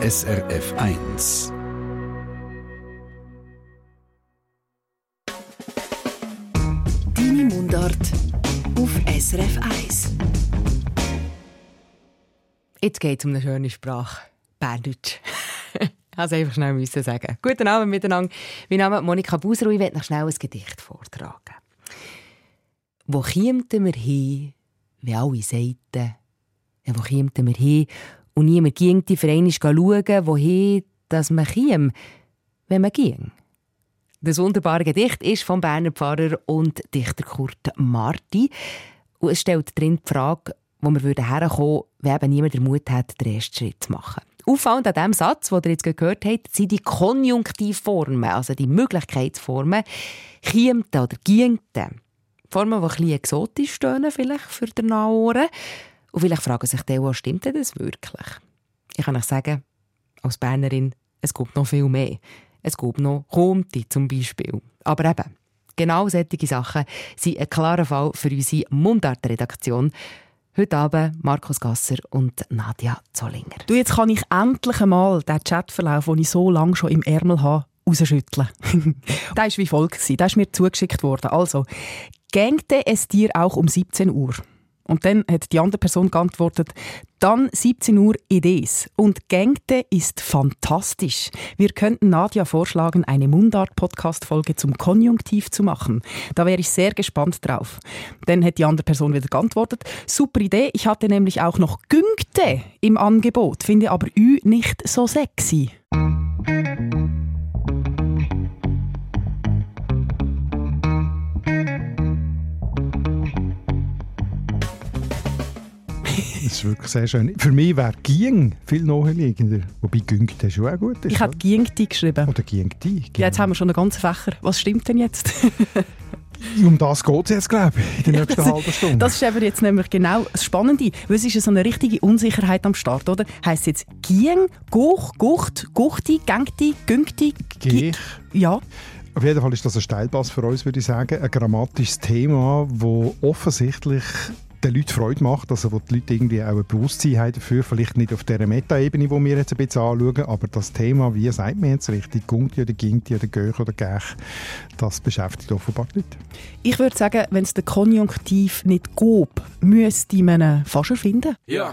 SRF 1. Deine Mundart auf SRF 1. Jetzt geht es um eine schöne Sprache. Berndeutsch. Also einfach schnell müssen sagen. Guten Abend miteinander. Mein Name ist Monika Buser und ich werde noch schnell ein Gedicht vortragen. Wo kämten wir hin, wie alle sagten? Wo kämten wir hin und niemand ging die Vereine schauen, wohin dass man käme, wenn man ging? Das wunderbare Gedicht ist vom Berner Pfarrer und Dichter Kurt Marti. Und es stellt drin die Frage, wo wir herkommen würden, wenn eben niemand den Mut hat, den ersten Schritt zu machen. Auffallend an diesem Satz, den ihr jetzt gehört habt, sind die Konjunktivformen, also die Möglichkeitsformen, «chiemte» oder «giengte». Formen, die ein bisschen exotisch stehen, vielleicht für die Nahoren. Und vielleicht fragen sich die, was stimmt denn das wirklich? Ich kann euch sagen, als Bernerin, es gibt noch viel mehr. Es gibt noch «kommt» zum Beispiel. Aber eben, genau solche Sachen sind ein klarer Fall für unsere Mundart-Redaktion. Heute Abend Markus Gasser und Nadja Zollinger. Du, jetzt kann ich endlich einmal den Chatverlauf, den ich so lange schon im Ärmel habe, rausschütteln. der war wie folgt. Der ist mir zugeschickt worden. Also, gängte es dir auch um 17 Uhr? Und dann hat die andere Person geantwortet, dann 17 Uhr Idees. Und Gängte ist fantastisch. Wir könnten Nadja vorschlagen, eine Mundart-Podcast-Folge zum Konjunktiv zu machen. Da wäre ich sehr gespannt drauf. Dann hat die andere Person wieder geantwortet, super Idee, ich hatte nämlich auch noch Güngte im Angebot, finde aber Ü nicht so sexy. Das ist wirklich sehr schön. Für mich wäre «Gieng» viel naheliegender. Wobei «Güngt» ist schon auch gut. Ist, ich habe «Giengti» geschrieben. Oder «Giengti». Ja, jetzt haben wir schon einen ganzen Fächer. Was stimmt denn jetzt? um das geht es jetzt, glaube ich, in der nächsten halben Stunde. Das ist aber jetzt nämlich genau das Spannende. Weil es ist so eine richtige Unsicherheit am Start, oder? Heißt es jetzt «Gieng», «Guch», «Gucht», «Guchti», «Gängti», «Güngti»? «Gich». Ja. Auf jeden Fall ist das ein Steilpass für uns, würde ich sagen. Ein grammatisches Thema, das offensichtlich den Leuten Freude macht, also wo die Leute irgendwie auch ein Bewusstsein haben dafür, vielleicht nicht auf der Metaebene, die wir jetzt ein bisschen anschauen, aber das Thema, wie sagt man jetzt richtig, Gunti oder Ginti oder Göch oder Gech, das beschäftigt offenbar die Leute. Ich würde sagen, wenn es den Konjunktiv nicht gab, müsste man ihn fast erfinden. Ja.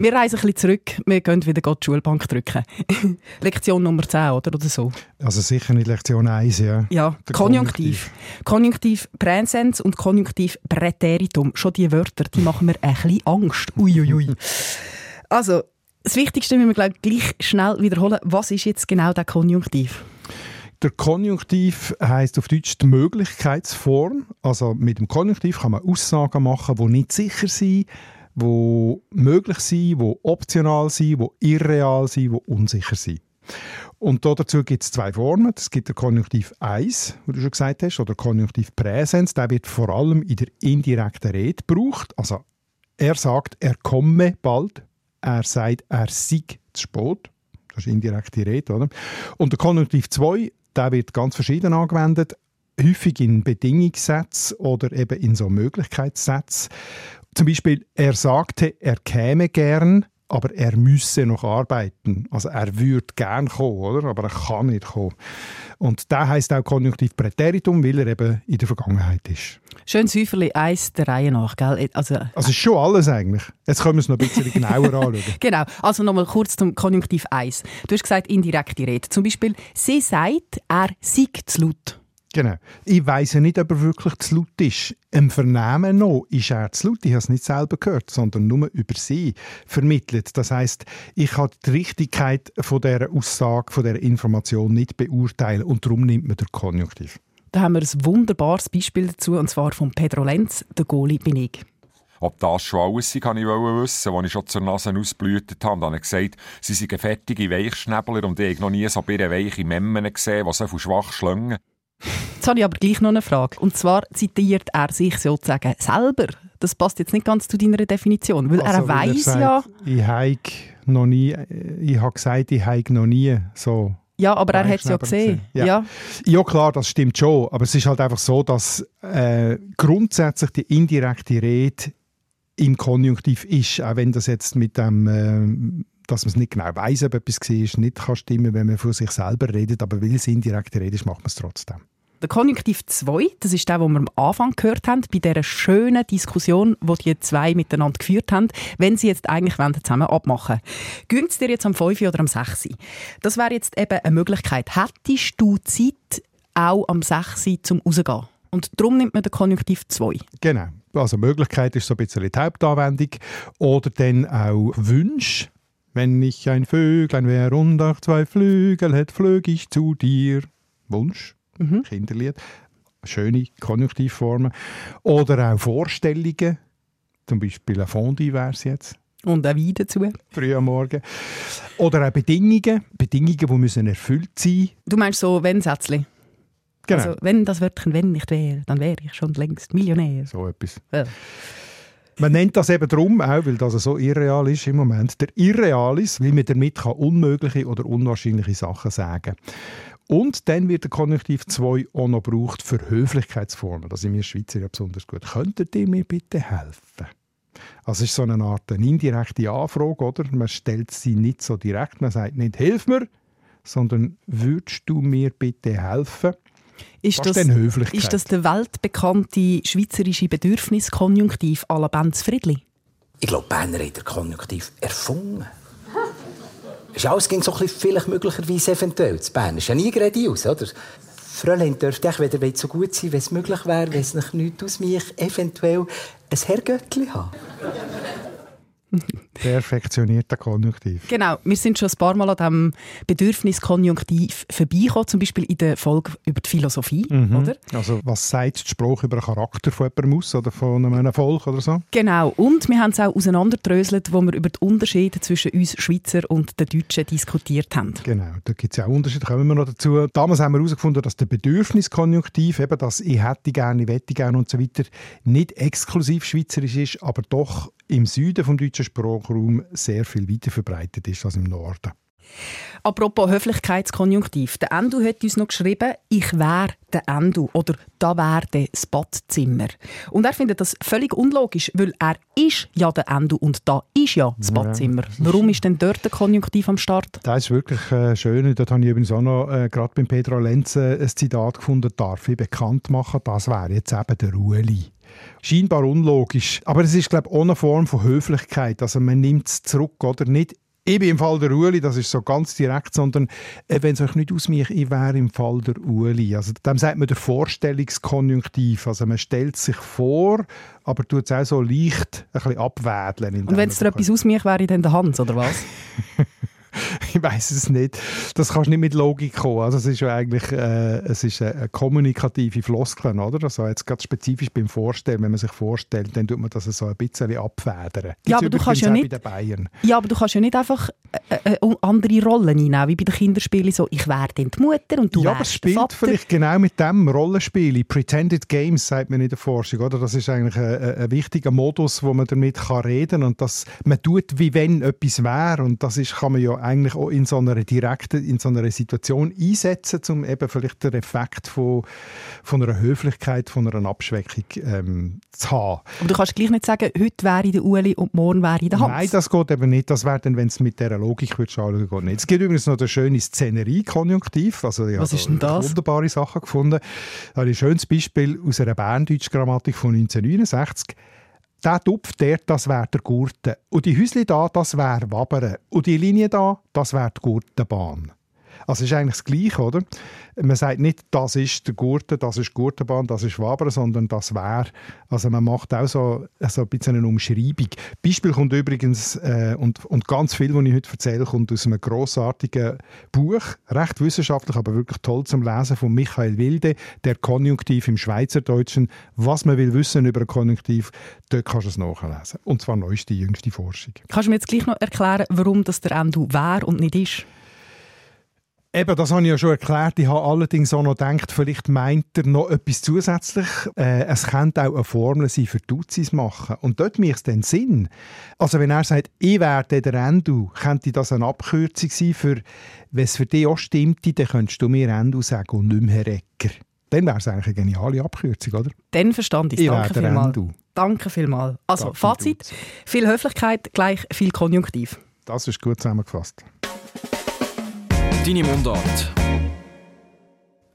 Wir reisen ein bisschen zurück. Wir gehen wieder die Schulbank drücken. Lektion Nummer 10, oder? oder so. Also sicher nicht Lektion 1, ja. Ja, Der Konjunktiv. Konjunktiv Präsens und Konjunktiv Präteritum. Schon die Wörter, die machen mir ein bisschen Angst. Uiuiui. also, das Wichtigste müssen wir gleich, gleich schnell wiederholen. Was ist jetzt genau der Konjunktiv? Der Konjunktiv heißt auf Deutsch die Möglichkeitsform. Also mit dem Konjunktiv kann man Aussagen machen, die nicht sicher sind die möglich sind, die optional sind, die irreal sind, die unsicher sind. Und dazu gibt es zwei Formen. Es gibt der Konjunktiv 1, wie du schon gesagt hast, oder Konjunktiv Präsens. Der wird vor allem in der indirekten Rede gebraucht. Also er sagt, er komme bald. Er sagt, er sei zu spät. Das ist indirekte Rede, oder? Und der Konjunktiv 2, der wird ganz verschieden angewendet häufig in Bedingungssätzen oder eben in so Möglichkeitssätzen. Zum Beispiel, er sagte, er käme gern, aber er müsse noch arbeiten. Also er würde gern kommen, oder? aber er kann nicht kommen. Und da heißt auch Konjunktiv Präteritum, weil er eben in der Vergangenheit ist. Schön Säuferli, eins der Reihe nach, gell? Also, also ist schon alles eigentlich. Jetzt können wir es noch ein bisschen genauer anschauen. genau, also nochmal kurz zum Konjunktiv 1. Du hast gesagt, indirekte Rede. Zum Beispiel, sie sagt, er sei zu laut. Genau. Ich weiss ja nicht, ob er wirklich zu laut ist. Im Vernehmen noch ist er zu laut. Ich habe es nicht selber gehört, sondern nur über sie vermittelt. Das heißt, ich kann die Richtigkeit von dieser Aussage, von dieser Information nicht beurteilen und darum nimmt man den Konjunktiv. Da haben wir ein wunderbares Beispiel dazu, und zwar von Pedro Lenz, der Goalie bin ich. Ob das schon alles ist, kann ich wissen, als ich schon zur Nase ausblühtet habe. Dann habe ich gesagt, sie sind fertige Weichschnäbler und ich habe noch nie so eine weiche Memmen gesehen, die so viel schwach schlängen. Jetzt habe ich aber gleich noch eine Frage. Und zwar zitiert er sich sozusagen selber. Das passt jetzt nicht ganz zu deiner Definition, weil Also, er weiß ja... Ich habe noch nie, ich habe gesagt, ich habe noch nie so Ja, aber er hat es ja gesehen. Ja. Ja. Ja klar, das stimmt schon, aber es ist halt einfach so, dass äh, grundsätzlich die indirekte Rede im Konjunktiv ist, auch wenn das jetzt mit dem, äh, dass man es nicht genau weiß, ob etwas war, nicht kann stimmen, wenn man von sich selber redet, aber weil es indirekte Rede ist, macht man es trotzdem. Der Konjunktiv 2, das ist der, den wir am Anfang gehört haben, bei dieser schönen Diskussion, die die zwei miteinander geführt haben, wenn sie jetzt eigentlich wollen, zusammen abmachen wollen. es dir jetzt am 5 oder am 6? Das wäre jetzt eben eine Möglichkeit. Hättest du Zeit, auch am 6 zum rausgehen? Und darum nimmt man den Konjunktiv 2. Genau. Also Möglichkeit ist so ein bisschen die Hauptanwendung. Oder dann auch Wünsch. Wenn ich ein Vöglein wäre und auch zwei Flügel hätte, flög ich zu dir. Wunsch, Kinderlied. Schöne Konjunktivformen. Oder auch Vorstellungen. Zum Beispiel ein Fondue wäre es jetzt. Und auch Wein dazu. Früh am Morgen. Oder auch Bedingungen. Bedingungen, die müssen erfüllt sein Du meinst so Wenn-Sätzchen? Genau. Also, wenn das Wörtchen Wenn nicht wäre, dann wäre ich schon längst Millionär. so etwas. Ja. Man nennt das eben darum, auch weil das so irreal ist im Moment, der Irrealis, weil man damit kann unmögliche oder unwahrscheinliche Sachen sagen Und dann wird der Konjunktiv 2 auch noch gebraucht für Höflichkeitsformen. Das sind wir Schweizer ja besonders gut. Könntet ihr mir bitte helfen? Also ist so eine Art eine indirekte Anfrage, oder? Man stellt sie nicht so direkt, man sagt nicht «Hilf mir», sondern «Würdest du mir bitte helfen?» Ist Das das, ist das der weltbekannte schweizerische Bedürfniskonjunktiv à la Benz Friedli? Ich glaube, Berner hat den Konjunktiv erfunden. Ist alles ging so ein bisschen vielleicht möglicherweise eventuell. zu Bern ist ja nie geradeaus, oder? Fräulein dürfte ich, wenn ihr so gut sein wenn es möglich wäre, wenn es nicht nichts aus mich eventuell ein Herrgöttli haben. Perfektionierter Konjunktiv. Genau, wir sind schon ein paar Mal an diesem Bedürfniskonjunktiv vorbeigekommen, zum Beispiel in der Folge über die Philosophie, Mhm. oder? Also was sagt der Spruch über den Charakter von jemandem aus oder von einem Volk oder so? Genau, und wir haben es auch auseinanderdröselt, wo wir über die Unterschiede zwischen uns Schweizer und den Deutschen diskutiert haben. Genau, da gibt es ja auch Unterschiede, kommen wir noch dazu. Damals haben wir herausgefunden, dass der Bedürfniskonjunktiv, eben das «ich hätte gerne», «ich wette gerne» und so weiter, nicht exklusiv schweizerisch ist, aber doch im Süden vom deutschen Sprachraum sehr viel weiter verbreitet ist als im Norden. Apropos Höflichkeitskonjunktiv. Der Endu hat uns noch geschrieben, ich wäre der Endu oder da wäre das Badzimmer. Und er findet das völlig unlogisch, weil er ist ja der Endu und da ist ja das Badzimmer. Warum ist denn dort der Konjunktiv am Start? Das ist wirklich äh, schön. Dort habe ich übrigens auch noch äh, gerade beim Pedro Lenze ein Zitat gefunden, darf ich bekannt machen, das wäre jetzt eben der Ueli. Scheinbar unlogisch, aber es ist glaube ich eine Form von Höflichkeit. Also man nimmt es zurück, oder nicht ich bin im Fall der Ueli, das ist so ganz direkt, sondern äh, wenn es euch nicht ausmacht, ich wäre im Fall der Ueli. Also dem sagt man der Vorstellungskonjunktiv. Also man stellt sich vor, aber tut es auch so leicht ein bisschen abwädeln. Und wenn es dir etwas ausmacht, wäre ich dann der Hans, oder was? ich weiß es nicht. Das kannst du nicht mit Logik kommen. Also es ist ja eigentlich äh, es ist eine, kommunikative Floskel, oder? Also jetzt ganz spezifisch beim Vorstellen, wenn man sich vorstellt, dann tut man das so ein bisschen abfedern. Gibt's Ja, aber du kannst ja nicht- bei den Bayern. Ja, aber du kannst ja nicht einfach äh, äh, andere Rollen einnehmen, wie bei den Kinderspielen so, ich dann die Mutter und du ja, aber es spielt Vater. vielleicht genau mit dem Rollenspiel. Pretended Games sagt man in der Forschung, oder? Das ist eigentlich ein, ein, ein wichtiger Modus, wo man damit kann reden und dass man tut, wie wenn etwas wäre und das ist, kann man ja eigentlich auch in so einer direkten, in so einer Situation einsetzen, um eben vielleicht den Effekt von, von einer Höflichkeit, von einer Abschwächung ähm, zu haben. Aber du kannst gleich nicht sagen, heute wäre ich der Uli und morgen wäre ich der Hans. Nein, das geht eben nicht. Das wäre dann, wenn es mit dieser Logik würdest anschauen geht nicht. Es gibt übrigens noch eine schöne Szenerie-Konjunktiv. Also, ich Was ist denn da das? Wunderbare Sachen gefunden. Da habe ich ein schönes Beispiel aus einer Berndeutsch-Grammatik von 1969. Der Tupf dort, das wäre der Gurten. Und die Häusli da, das wäre Wabern. Und die Linie da, das wäre die Gurtenbahn. Also es ist eigentlich das Gleiche, oder? Man sagt nicht, das ist der Gurte, das ist Gurtenbahn, das ist Wabern, sondern das wäre. Also man macht auch so, so ein bisschen eine Umschreibung. Beispiel kommt übrigens, äh, und, und ganz viel, was ich heute erzähle, kommt aus einem grossartigen Buch, recht wissenschaftlich, aber wirklich toll zum Lesen, von Michael Wilde, «Der Konjunktiv im Schweizerdeutschen». Was man will wissen über ein Konjunktiv, dort kannst du es nachlesen. Und zwar neueste, jüngste Forschung. Kannst du mir jetzt gleich noch erklären, warum das der Endu wäre und nicht ist? Eben, das habe ich ja schon erklärt. Ich habe allerdings auch noch gedacht, vielleicht meint er noch etwas zusätzlich. Äh, es könnte auch eine Formel sein für Duzis machen. Und dort macht es dann Sinn. Also wenn er sagt, ich werde der Endu, könnte das eine Abkürzung sein für, wenn es für dich auch stimmt, dann könntest du mir Endu sagen und nicht mehr Herr Ecker. Dann wäre es eigentlich eine geniale Abkürzung, oder? Dann verstand ich es. Danke vielmals. Danke vielmals. Also, Danke, Fazit. Viel Höflichkeit gleich viel Konjunktiv. Das ist gut zusammengefasst. Deine Mundart.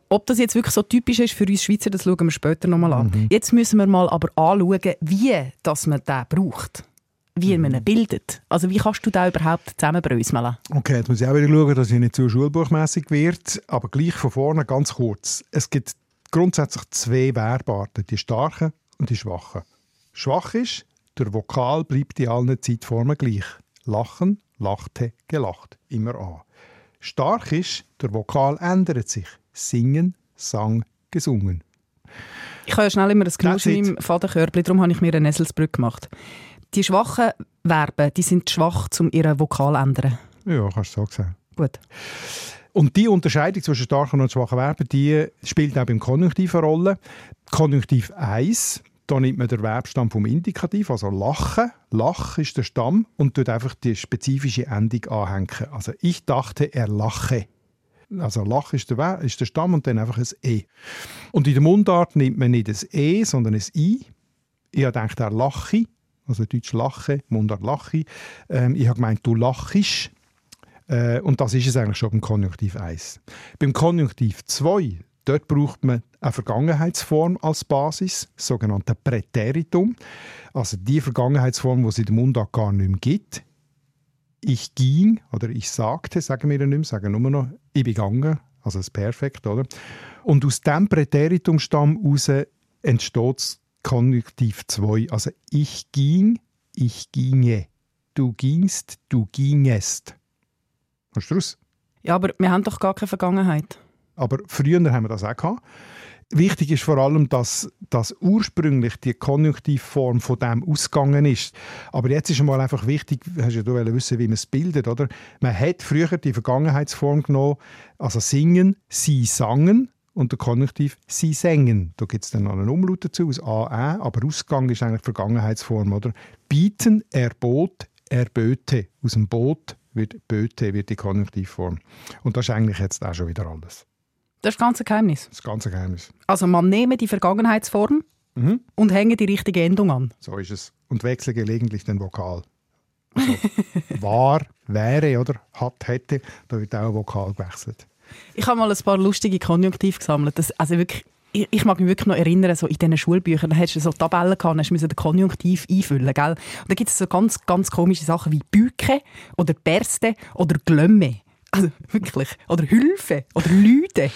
Ob das jetzt wirklich so typisch ist für uns Schweizer, das schauen wir später nochmal an. Jetzt müssen wir mal aber anschauen, wie dass man den braucht. Wie man ihn bildet. Also wie kannst du da überhaupt zusammenbröseln? Okay, jetzt muss ich auch wieder schauen, dass ich nicht zu schulbuchmässig wird, aber gleich von vorne ganz kurz. Es gibt grundsätzlich zwei Verbarten, die starken und die schwachen. Schwach ist, der Vokal bleibt in allen Zeitformen gleich. Lachen, lachte, gelacht, immer an. Stark ist, der Vokal ändert sich. Singen, sang, gesungen. Ich ja schnell immer das That's it. in meinem Vaterkörbli, darum habe ich mir eine Eselsbrücke gemacht. Die schwachen Verben, die sind schwach, um ihren Vokal zu ändern. Ja, kannst du so sagen. Gut. Und die Unterscheidung zwischen starken und schwachen Verben, die spielt auch beim Konjunktiv eine Rolle. Konjunktiv 1, da nimmt man den Verbstamm vom Indikativ, also lachen. Lach ist der Stamm und tut einfach die spezifische Endung anhängen. Also ich dachte, er lache. Also Lach ist der, ist der Stamm und dann einfach ein E. Und in der Mundart nimmt man nicht ein E, sondern ein I. Ich habe gedacht, er lache. Also Deutsch lache, Mundart lache. Ähm, ich habe gemeint, du lachst. Äh, und das ist es eigentlich schon beim Konjunktiv 1. Beim Konjunktiv 2, dort braucht man eine Vergangenheitsform als Basis, sogenannte Präteritum. Also die Vergangenheitsform, die es in der Mundart gar nicht mehr gibt. Ich ging oder ich sagte, sagen wir ja nicht mehr, sagen nur noch, ich bin gegangen, also das Perfekt, oder? Und aus diesem Präteritumstamm heraus entsteht das Konjunktiv 2. Also ich ging, ich ginge. Du gingst, du gingest. Hast du raus? Ja, aber wir haben doch gar keine Vergangenheit. Aber früher haben wir das auch gehabt. Wichtig ist vor allem, dass, dass ursprünglich die Konjunktivform von dem ausgegangen ist. Aber jetzt ist mal einfach wichtig, hast ja du wollen wissen, wie man es bildet, oder? Man hat früher die Vergangenheitsform genommen, also singen, sie sangen und der Konjunktiv sie sängen. Da gibt es dann noch einen Umlaut dazu, aus A, Ä, aber Ausgang ist eigentlich Vergangenheitsform, oder? Bieten, er bot, er böte. Aus dem Boot wird böte, wird die Konjunktivform. Und das ist eigentlich jetzt auch schon wieder alles. Das ist ganz ein Geheimnis. Das ganze Geheimnis. Also man nehme die Vergangenheitsform Mhm. und hänge die richtige Endung an. So ist es. Und wechsle gelegentlich den Vokal. Also, war, wäre oder hat, hätte, da wird auch ein Vokal gewechselt. Ich habe mal ein paar lustige Konjunktive gesammelt. Das, also wirklich, ich, ich mag mich wirklich noch erinnern, so in diesen Schulbüchern, da hast du so Tabellen gehabt, hast du den Konjunktiv einfüllen, gell? Und da gibt es so ganz, ganz komische Sachen wie Büke oder Berste oder Glömme. Also wirklich. Oder Hülfe oder Lüde.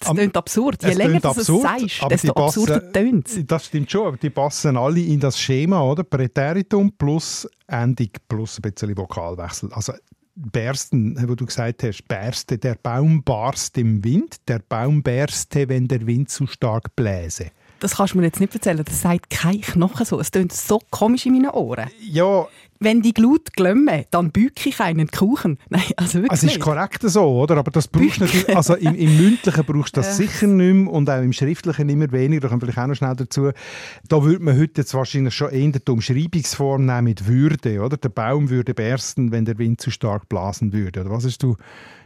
Das klingt absurd. Je länger du es sagst, desto passen- absurder tönt es. Das stimmt schon, aber die passen alle in das Schema, oder? Präteritum plus Endung plus ein bisschen Vokalwechsel. Also Bersten, wo du gesagt hast, berste, der Baum barst im Wind, der Baum berste, wenn der Wind zu stark bläse. Das kannst du mir jetzt nicht erzählen. Das sagt kein Knochen so. Es tönt so komisch in meinen Ohren. Ja, Wenn die Glut glömme, dann bücke ich einen Kuchen. Nein, also wirklich Also es ist nicht. korrekt so, oder? Aber das brauchst du natürlich, also im, im Mündlichen brauchst du das Ja. sicher nicht mehr und auch im Schriftlichen immer weniger. Da kommen vielleicht auch noch schnell dazu. Da würde man heute jetzt wahrscheinlich schon eher die Umschreibungsform nehmen mit Würde, oder? Der Baum würde bersten, wenn der Wind zu stark blasen würde. Oder was hast du?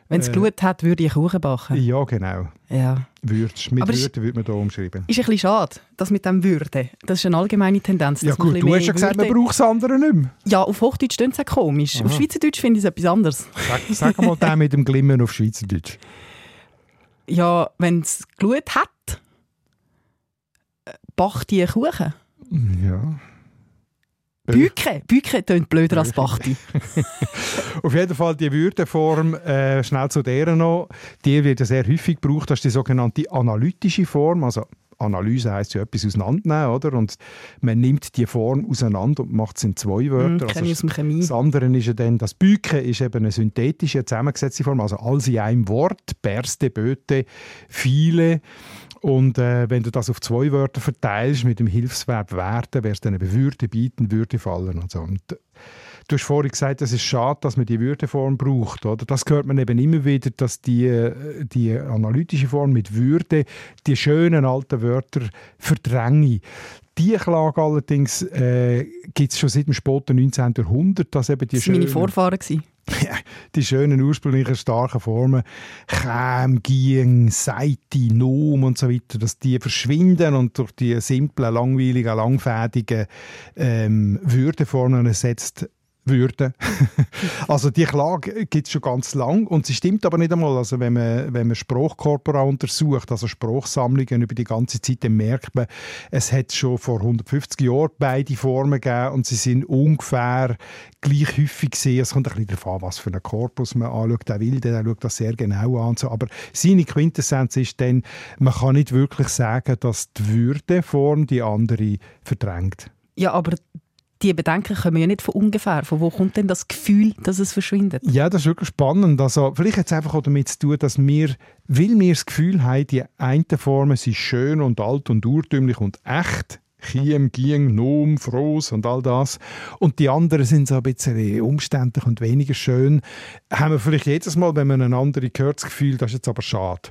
Wenn es Äh, Glut hat, würde ich Kuchen backen. Ja, genau. Ja. Würdest. Mit Aber Würde würde man da umschreiben. Ist ein bisschen schade, das mit dem Würde. Das ist eine allgemeine Tendenz. Ja gut, du hast ja gesagt, man braucht es andere nicht mehr. Ja, auf Hochdeutsch klingt es auch komisch. Auf Schweizerdeutsch finde ich es etwas anderes. Sag, sag mal den mit dem Glimmen auf Schweizerdeutsch. Ja, wenn es Glut hat, äh, backt die einen Kuchen. Ja. Büke. Büke tönt blöder als Bachti. Auf jeden Fall die Würdeform, äh, schnell zu der noch, die wird ja sehr häufig gebraucht, das ist die sogenannte analytische Form, also Analyse heisst ja etwas auseinandernehmen, oder? Und man nimmt die Form auseinander und macht es in zwei Wörter. Mm, also, Chemie. Das andere ist ja dann, das Büke ist eben eine synthetische, zusammengesetzte Form, also alles in einem Wort, Berste, Böte, viele. Und äh, wenn du das auf zwei Wörter verteilst mit dem Hilfsverb werden, wäre es dann eben würde, bieten, würde fallen. Und so. Und Du hast vorhin gesagt, es ist schade, dass man die Würdeform braucht. Oder? Das hört man eben immer wieder, dass die, äh, die analytische Form mit Würde die schönen alten Wörter verdränge. Die Klage allerdings äh, gibt es schon seit dem späten 19. Jahrhundert. Dass eben die das waren meine Vorfahren. Die schönen ursprünglichen starken Formen Käm, Gieng, Seite, Nom und so weiter, dass die verschwinden und durch die simplen, langweiligen, langfädigen ähm, Würdeformen ersetzt würde. also die Klage gibt es schon ganz lang und sie stimmt aber nicht einmal. Also wenn man, wenn man Sprachkorpora untersucht, also Sprachsammlungen über die ganze Zeit, dann merkt man, es hat schon vor 150 Jahren beide Formen gegeben und sie sind ungefähr gleich häufig gesehen. Es kommt ein bisschen darauf an, was für einen Korpus man anschaut. Der Wilde der schaut das sehr genau an. So. Aber seine Quintessenz ist dann, man kann nicht wirklich sagen, dass die Würdeform die andere verdrängt. Ja, aber die Bedenken kommen ja nicht von ungefähr. Von wo kommt denn das Gefühl, dass es verschwindet? Ja, das ist wirklich spannend. Also, vielleicht hat es einfach auch damit zu tun, dass wir, weil wir das Gefühl haben, die einen Formen sind schön und alt und urtümlich und echt, Chiem, Gieng, Nom, Froß und all das. Und die anderen sind so ein bisschen umständlich und weniger schön. Haben wir vielleicht jedes Mal, wenn man einen anderen hört, das Gefühl, das ist jetzt aber schade.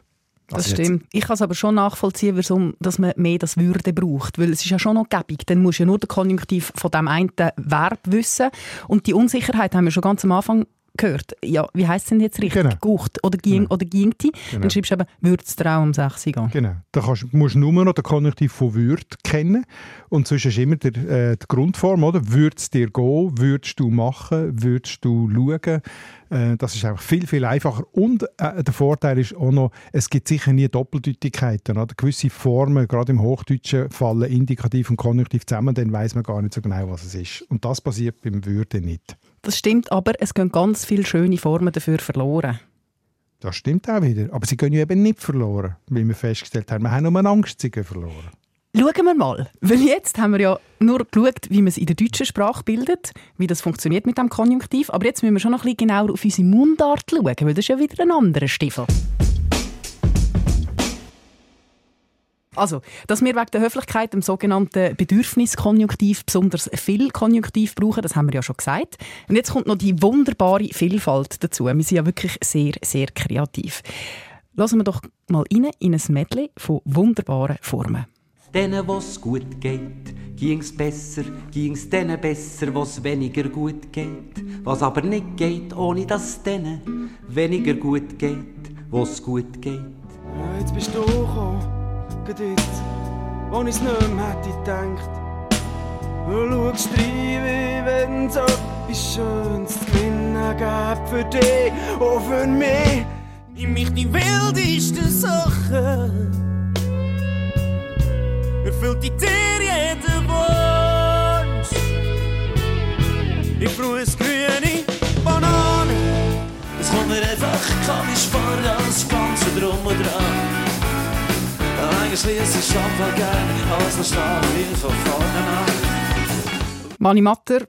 Das also stimmt. Ich kann es aber schon nachvollziehen, warum dass man mehr das Würde braucht. Weil es ist ja schon noch gäbig. Dann musst du ja nur den Konjunktiv von dem einen Verb wissen. Und die Unsicherheit haben wir schon ganz am Anfang gehört. Ja, wie heißt es denn jetzt richtig? Genau. Gucht oder ging genau. oder gingti. Genau. Dann schreibst du eben, würde es dir auch um 6 gehen. Genau. Da kannst, musst du nur noch den Konjunktiv von würde kennen. Und sonst ist immer der, äh, die Grundform, oder? Würde es dir gehen? Würdest du machen? Würdest du schauen? Äh, das ist einfach viel, viel einfacher. Und äh, der Vorteil ist auch noch, es gibt sicher nie Doppeldeutigkeiten. Oder? Gewisse Formen, gerade im Hochdeutschen, fallen Indikativ und Konjunktiv zusammen, dann weiß man gar nicht so genau, was es ist. Und das passiert beim Würde nicht. Das stimmt, aber es gehen ganz viele schöne Formen dafür verloren. Das stimmt auch wieder. Aber sie gehen ja eben nicht verloren, wie wir festgestellt haben. Wir haben nur Angst, sie gehen verloren. Schauen wir mal. Weil jetzt haben wir ja nur geschaut, wie man es in der deutschen Sprache bildet, wie das funktioniert mit dem Konjunktiv. Aber jetzt müssen wir schon noch ein bisschen genauer auf unsere Mundart schauen, weil das ist ja wieder ein anderer Stiefel. Also, dass wir wegen der Höflichkeit im sogenannten Bedürfniskonjunktiv besonders viel Konjunktiv brauchen, das haben wir ja schon gesagt. Und jetzt kommt noch die wunderbare Vielfalt dazu. Wir sind ja wirklich sehr, sehr kreativ. Lassen wir doch mal rein in ein Medley von wunderbaren Formen. Denen, was gut geht, ging's besser, ging's denen besser, was weniger gut geht. Was aber nicht geht, ohne dass denen weniger gut geht, was gut geht. Ja, jetzt bist du gekommen jetzt, wo ich's nicht mehr hätte gedacht. Du schaust rein, wie wenn es etwas Schönes zu gewinnen gäbe für dich und für mich. Nimm mich die wildesten Sachen, erfüllt die dir jeden Wunsch. Ich brauche es grüne Banane, es kommt mir einfach komisch vor, als Ganze drum und dran. Ich schon gerne, alles verstehe von vorne an. Mani Matter,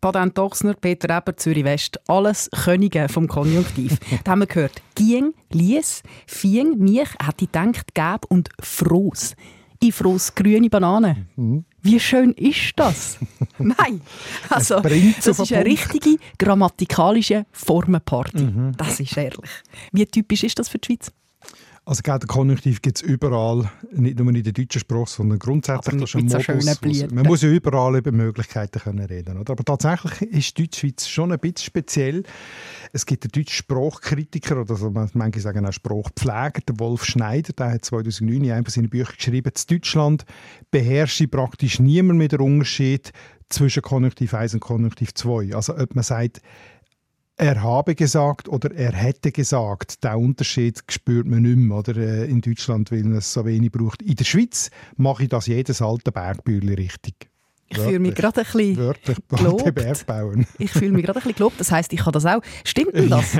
Patent Dochsner, Peter Eber, Zürich West. Alles Könige vom Konjunktiv. da haben wir gehört, Gieng, Lies, Fieng, mich, hätte ich gedacht, Gäb und Froß. Ich froß grüne Banane. Mhm. Wie schön ist das? Nein, also das ist eine richtige grammatikalische Formenparty. Mhm. Das ist ehrlich. Wie typisch ist das für die Schweiz? Also der Konjunktiv gibt es überall, nicht nur in der deutschen Sprache, sondern grundsätzlich. Aber mit so schönen Man muss ja überall über Möglichkeiten können reden oder? Aber tatsächlich ist die Deutschschweiz schon ein bisschen speziell. Es gibt einen deutschen Sprachkritiker, oder also manche sagen auch Sprachpfleger, der Wolf Schneider, der hat 2009 in einem seiner Bücher geschrieben, in Deutschland beherrsche praktisch niemand mehr den Unterschied zwischen Konjunktiv 1 und Konjunktiv 2. Also ob man sagt, er habe gesagt oder er hätte gesagt. Den Unterschied spürt man nicht mehr oder, äh, in Deutschland, weil man es so wenig braucht. In der Schweiz mache ich das jedes alte Bergbühli richtig. Ich fühle mich gerade ein bisschen Wörtlich gelobt. Bauen. Ich fühle mich gerade ein bisschen gelobt. Das heisst, ich kann das auch. Stimmt denn das?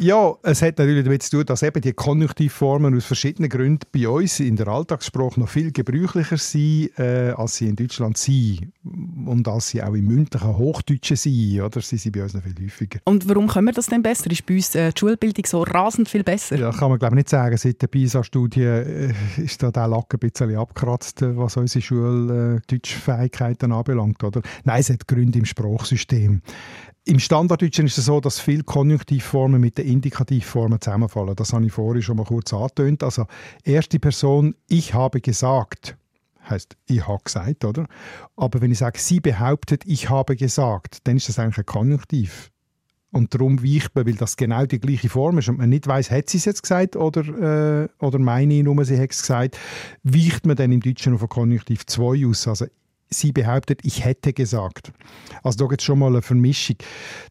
Ja, es hat natürlich damit zu tun, dass eben die Konjunktivformen aus verschiedenen Gründen bei uns in der Alltagssprache noch viel gebräuchlicher sind, äh, als sie in Deutschland sind. Und als sie auch im mündlichen Hochdeutschen sind, oder? Sie sind bei uns noch viel häufiger. Und warum können wir das denn besser? Ist bei uns äh, die Schulbildung so rasend viel besser? Ja, kann man glaube ich nicht sagen. Seit der PISA-Studie äh, ist da der Lack ein bisschen abgekratzt, äh, was unsere Schul-Deutschfähigkeiten anbelangt, oder? Nein, es hat Gründe im Sprachsystem. Im Standarddeutschen ist es so, dass viele Konjunktivformen mit den Indikativformen zusammenfallen. Das habe ich vorhin schon mal kurz angetönt. Also erste Person, ich habe gesagt, heißt ich habe gesagt, oder? Aber wenn ich sage, sie behauptet, ich habe gesagt, dann ist das eigentlich ein Konjunktiv. Und darum weicht man, weil das genau die gleiche Form ist und man nicht weiß, hat sie es jetzt gesagt oder, äh, oder meine ich nur, sie hat es gesagt, weicht man dann im Deutschen auf ein Konjunktiv 2 aus. Also sie behauptet, ich hätte gesagt. Also da gibt es schon mal eine Vermischung.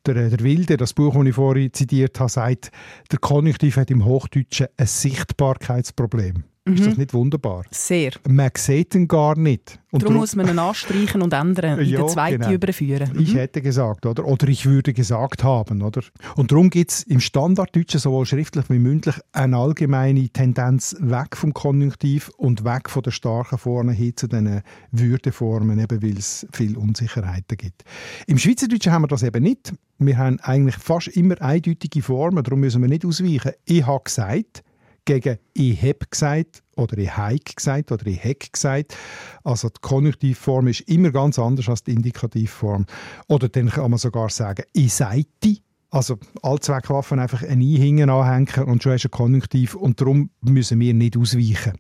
Der, äh, der Wilde, das Buch, das ich vorhin zitiert habe, sagt, der Konjunktiv hat im Hochdeutschen ein Sichtbarkeitsproblem. Ist das nicht wunderbar? Sehr. Man sieht ihn gar nicht. Und Darum muss man ihn anstreichen und ändern, in Ja, den zweiten genau. überführen. Ich Mhm. hätte gesagt, oder? Oder ich würde gesagt haben, oder? Und darum gibt es im Standarddeutschen sowohl schriftlich wie mündlich eine allgemeine Tendenz weg vom Konjunktiv und weg von der starken Formen hin zu den Würdeformen, eben weil es viel Unsicherheiten gibt. Im Schweizerdeutschen haben wir das eben nicht. Wir haben eigentlich fast immer eindeutige Formen, darum müssen wir nicht ausweichen. Ich habe gesagt, gegen ich heb gesagt oder ich heik gesagt oder ich heck gesagt. Also die Konjunktivform ist immer ganz anders als die Indikativform. Oder dann kann man sogar sagen, ich seite. Also Allzweckwaffen einfach ein I hinten anhängen und schon hast du ein Konjunktiv und darum müssen wir nicht ausweichen.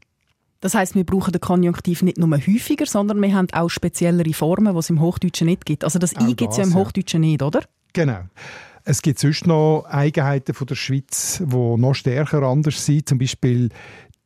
Das heisst, wir brauchen den Konjunktiv nicht nur häufiger, sondern wir haben auch speziellere Formen, die es im Hochdeutschen nicht gibt. Also das Auch I gibt es ja im ja. Hochdeutschen nicht, oder? Genau. Es gibt sonst noch Eigenheiten von der Schweiz, die noch stärker anders sind. Zum Beispiel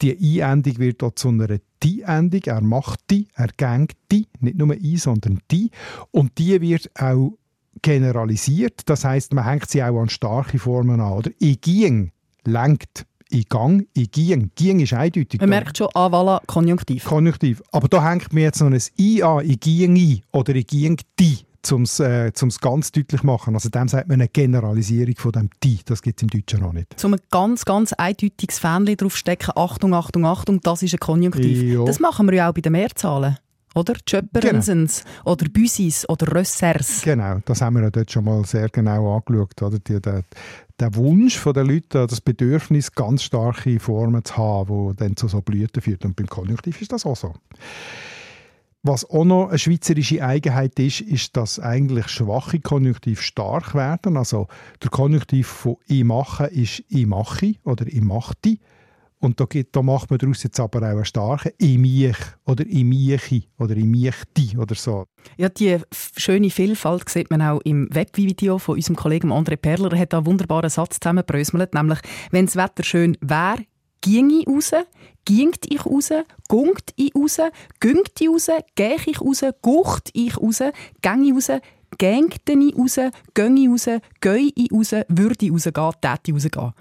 die I-Endung wird dort zu einer Die-Endung. Er macht die, er gängt die, nicht nur I, sondern die. Und die wird auch generalisiert. Das heißt, man hängt sie auch an starke Formen an. Oder? Ich ging, lenkt. Ich gang, ich ging. Ging ist eindeutig. Man merkt schon, ah, voilà, Konjunktiv. Konjunktiv. Aber da hängt mir jetzt noch ein I an, ich ging ein oder ich ging die, um es äh, ganz deutlich zu machen. Also dem sagt man eine Generalisierung von dem die. Das gibt es im Deutschen noch nicht. Zum ein ganz, ganz eindeutiges Fähnchen draufstecken, Achtung, Achtung, Achtung, das ist ein Konjunktiv. Ja. Das machen wir ja auch bei den Mehrzahlen. Oder? Tschöpperensens oder Büsis oder Rössers. Genau, das haben wir ja dort schon mal sehr genau angeschaut. Oder? Die, der, der Wunsch der Leute, das Bedürfnis, ganz starke Formen zu haben, die dann zu so Blüten führt. Und beim Konjunktiv ist das auch so. Was auch noch eine schweizerische Eigenheit ist, ist, dass eigentlich schwache Konjunktiv stark werden. Also der Konjunktiv von «ich mache» ist «ich mache» oder «ich machte». Und da, gibt, da macht man daraus jetzt aber auch einen starken «ich mich» oder «ich mieche» oder «ich michte» oder so. Ja, die schöne Vielfalt sieht man auch im Webvideo von unserem Kollegen André Perler. Er hat da einen wunderbaren Satz zusammengebröselt, nämlich «Wenn das Wetter schön wäre, ging ich raus, gingt ich raus, gungt ich raus, güngt ich raus, gäh ich raus, gucht ich raus, gäng ich raus, gängte ich raus, gäng ich raus, gäu ich raus, würde ich rausgehen, täte ich rausgehen.»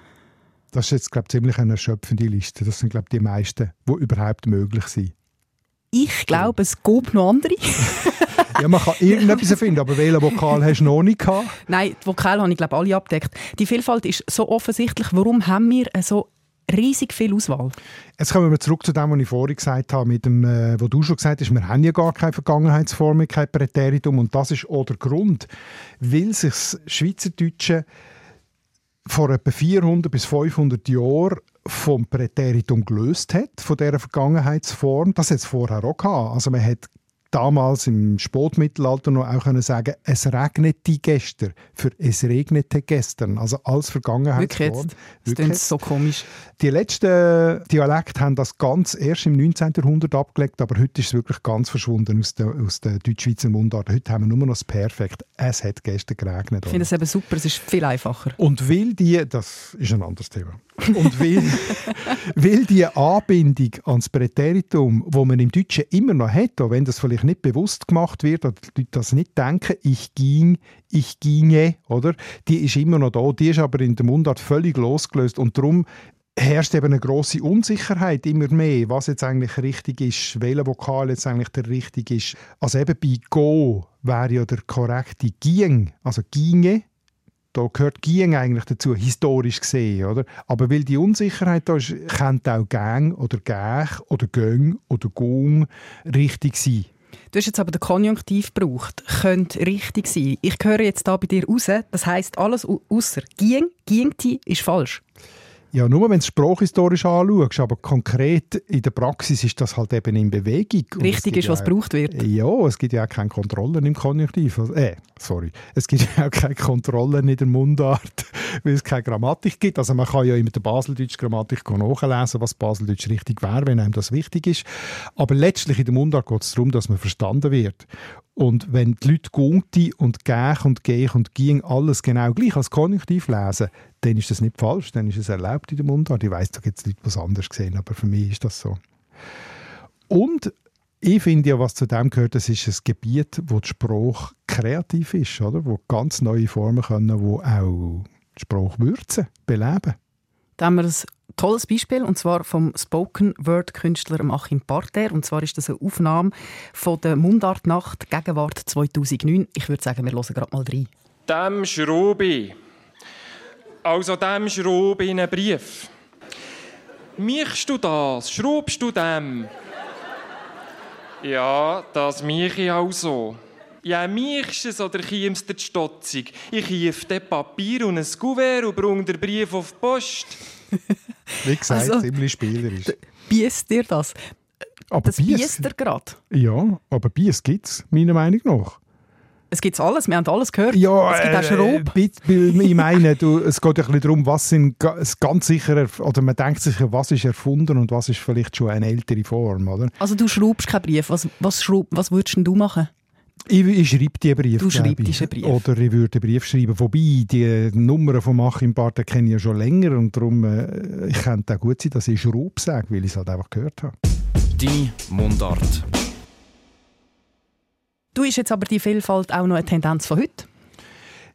Das ist jetzt, glaube ich, ziemlich eine erschöpfende Liste. Das sind, glaube ich, die meisten, die überhaupt möglich sind. Ich glaube, es gibt noch andere. Ja, man kann irgendetwas finden, aber welchen Vokal hast du noch nicht gehabt? Nein, die Vokale habe ich glaube alle abgedeckt. Die Vielfalt ist so offensichtlich. Warum haben wir so riesig viel Auswahl? Jetzt kommen wir zurück zu dem, was ich vorhin gesagt habe, mit dem, äh, wo du schon gesagt hast, wir haben ja gar keine Vergangenheitsform, kein Präteritum und das ist auch der Grund, weil sich das Schweizerdeutsche vor etwa 400 bis 500 Jahren vom Präteritum gelöst hat, von dieser Vergangenheitsform. Das hat es vorher auch gehabt. Also man hat damals im Spätmittelalter noch auch können sagen, es regnete gestern für es regnete gestern. Also als Wirklich Vergangenheitsform. jetzt? Wirklich jetzt. so komisch. Die letzten Dialekte haben das ganz erst im 19. Jahrhundert abgelegt, aber heute ist es wirklich ganz verschwunden aus der, aus der Deutschschweizer Mundart. Heute haben wir nur noch das Perfekt. Es hat gestern geregnet. Ich finde es eben super, es ist viel einfacher. Und weil die, das ist ein anderes Thema, und weil, weil die Anbindung ans Präteritum, wo man im Deutschen immer noch hat, auch wenn das vielleicht nicht bewusst gemacht wird, oder die Leute das nicht denken, ich ging, ich ginge, oder? Die ist immer noch da, die ist aber in der Mundart völlig losgelöst und darum herrscht eben eine grosse Unsicherheit immer mehr, was jetzt eigentlich richtig ist, welcher Vokal jetzt eigentlich der richtige ist. Also eben bei Go wäre ja der korrekte Ging, also Ginge, da gehört Ging eigentlich dazu, historisch gesehen, oder? Aber weil die Unsicherheit da ist, könnte auch Gang oder Gäch oder Göng oder Gung richtig sein. Du hast jetzt aber den Konjunktiv gebraucht. Könnte richtig sein. Ich höre jetzt da bei dir raus, das heisst alles außer ging, gingti ist falsch. Ja, nur wenn du es sprachhistorisch anschaust, aber konkret in der Praxis ist das halt eben in Bewegung. Richtig ist, ja was gebraucht wird. Ja, es gibt ja auch keine Kontrollen im Konjunktiv. Also, äh, sorry. Es gibt ja auch keine Kontrollen in der Mundart, weil es keine Grammatik gibt. Also man kann ja in der Baseldeutsch Grammatik nachlesen, was Baseldeutsch richtig wäre, wenn einem das wichtig ist. Aber letztlich in der Mundart geht es darum, dass man verstanden wird. Und wenn die Leute «gungti» und «gäch» und «gech» und «ging» alles genau gleich als Konjunktiv lesen, dann ist das nicht falsch, dann ist es erlaubt in der Mundart. Ich weiss, da gibt es Leute, die es anders sehen, aber für mich ist das so. Und ich finde ja, was zu dem gehört, das ist ein Gebiet, wo die Sprache kreativ ist, oder? wo ganz neue Formen können, wo auch die Sprache würzen, beleben. Da haben wir ein tolles Beispiel, und zwar vom Spoken-Word-Künstler Achim Parter. Und zwar ist das eine Aufnahme von der Mundartnacht Gegenwart 2009. Ich würde sagen, wir hören gerade mal rein. Dem Schrubi. Also dem Schrubi in einen Brief. Michst du das? Schraubst du dem? Ja, das mich ich auch so. Ja, michst es oder chiemst du die Stotzung? Ich chief den Papier und ein Kuvert und bring den Brief auf die Post. Wie gesagt, Also, ziemlich spielerisch. Biest dir das? Aber Das Bies- biest dir gerade. Ja, aber Bies gibt es, meiner Meinung nach. Es gibt alles, wir haben alles gehört. Ja, es gibt auch äh, Schraub. bit- weil ich meine, du, es geht ja ein bisschen darum, was sind ganz sicher, oder man denkt sich, was ist erfunden und was ist vielleicht schon eine ältere Form, oder? Also du schraubst keinen Brief. Was, was, schraub, was würdest denn du machen? Ich, ich schreibe die Brief. Du schreibst einen Brief. Oder ich würde einen Brief schreiben. Wobei, die Nummern von Achim Barth kenne ich ja schon länger und darum äh, ich könnte auch gut sein, dass ich Schraub sage, weil ich es halt einfach gehört habe. Deine Mundart. Du ist jetzt aber die Vielfalt auch noch eine Tendenz von heute.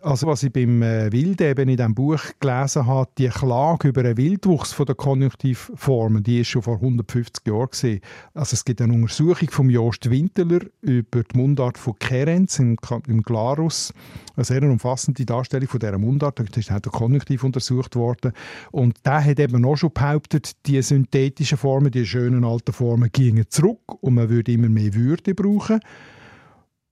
Also was ich beim äh, eben in diesem Buch gelesen habe, die Klage über einen Wildwuchs von der Konjunktivformen, die ist schon vor 150 Jahren gesehen. Also es gibt eine Untersuchung von Jost Winteler über die Mundart von Kerenz im, im Glarus. Eine sehr umfassende Darstellung von dieser Mundart. Da ist auch der Konjunktiv untersucht worden. Und der hat eben auch schon behauptet, die synthetischen Formen, die schönen alten Formen, gingen zurück und man würde immer mehr Würde brauchen.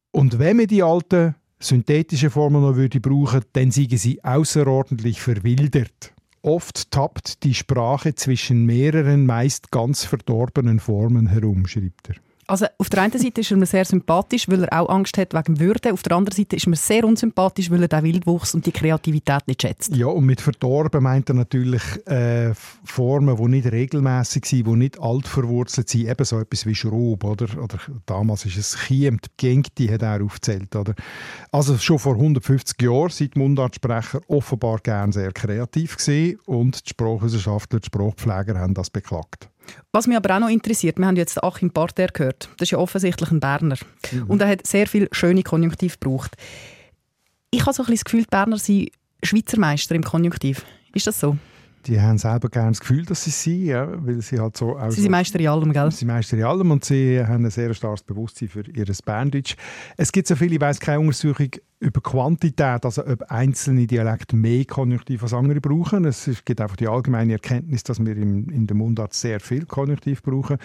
Und wenn man die alten synthetischen Formen noch würde brauchen, dann seien sie außerordentlich verwildert. Oft tappt die Sprache zwischen mehreren, meist ganz verdorbenen Formen herum, schreibt er. Also auf der einen Seite ist er mir sehr sympathisch, weil er auch Angst hat wegen Würde. Auf der anderen Seite ist er mir sehr unsympathisch, weil er den Wildwuchs und die Kreativität nicht schätzt. Ja, und mit verdorben meint er natürlich äh, Formen, die nicht regelmäßig sind, die nicht alt verwurzelt sind, eben so etwas wie Schraub, oder? oder damals ist es Chiem, Gengti hat er aufgezählt, oder? Also schon vor 150 Jahren sind die Mundartsprecher offenbar gern sehr kreativ gewesen und die Sprachwissenschaftler, die Sprachpfleger haben das beklagt. Was mich aber auch noch interessiert, wir haben jetzt Achim Parter gehört. Das ist ja offensichtlich ein Berner. Und er hat sehr viel schöne Konjunktiv gebraucht. Ich habe so ein bisschen das Gefühl, die Berner sind Schweizer Meister im Konjunktiv. Ist das so? Die haben selber gerne das Gefühl, dass sie sind, ja, weil sie halt so... Sie so- sind Meister in allem, gell? Sie sind Meister in allem und sie haben ein sehr starkes Bewusstsein für ihr Berndeutsch. Es gibt so viele, ich weiss keine Untersuchung über Quantität, also ob einzelne Dialekte mehr Konjunktiv als andere brauchen. Es gibt einfach die allgemeine Erkenntnis, dass wir im, in der Mundart sehr viel Konjunktiv brauchen.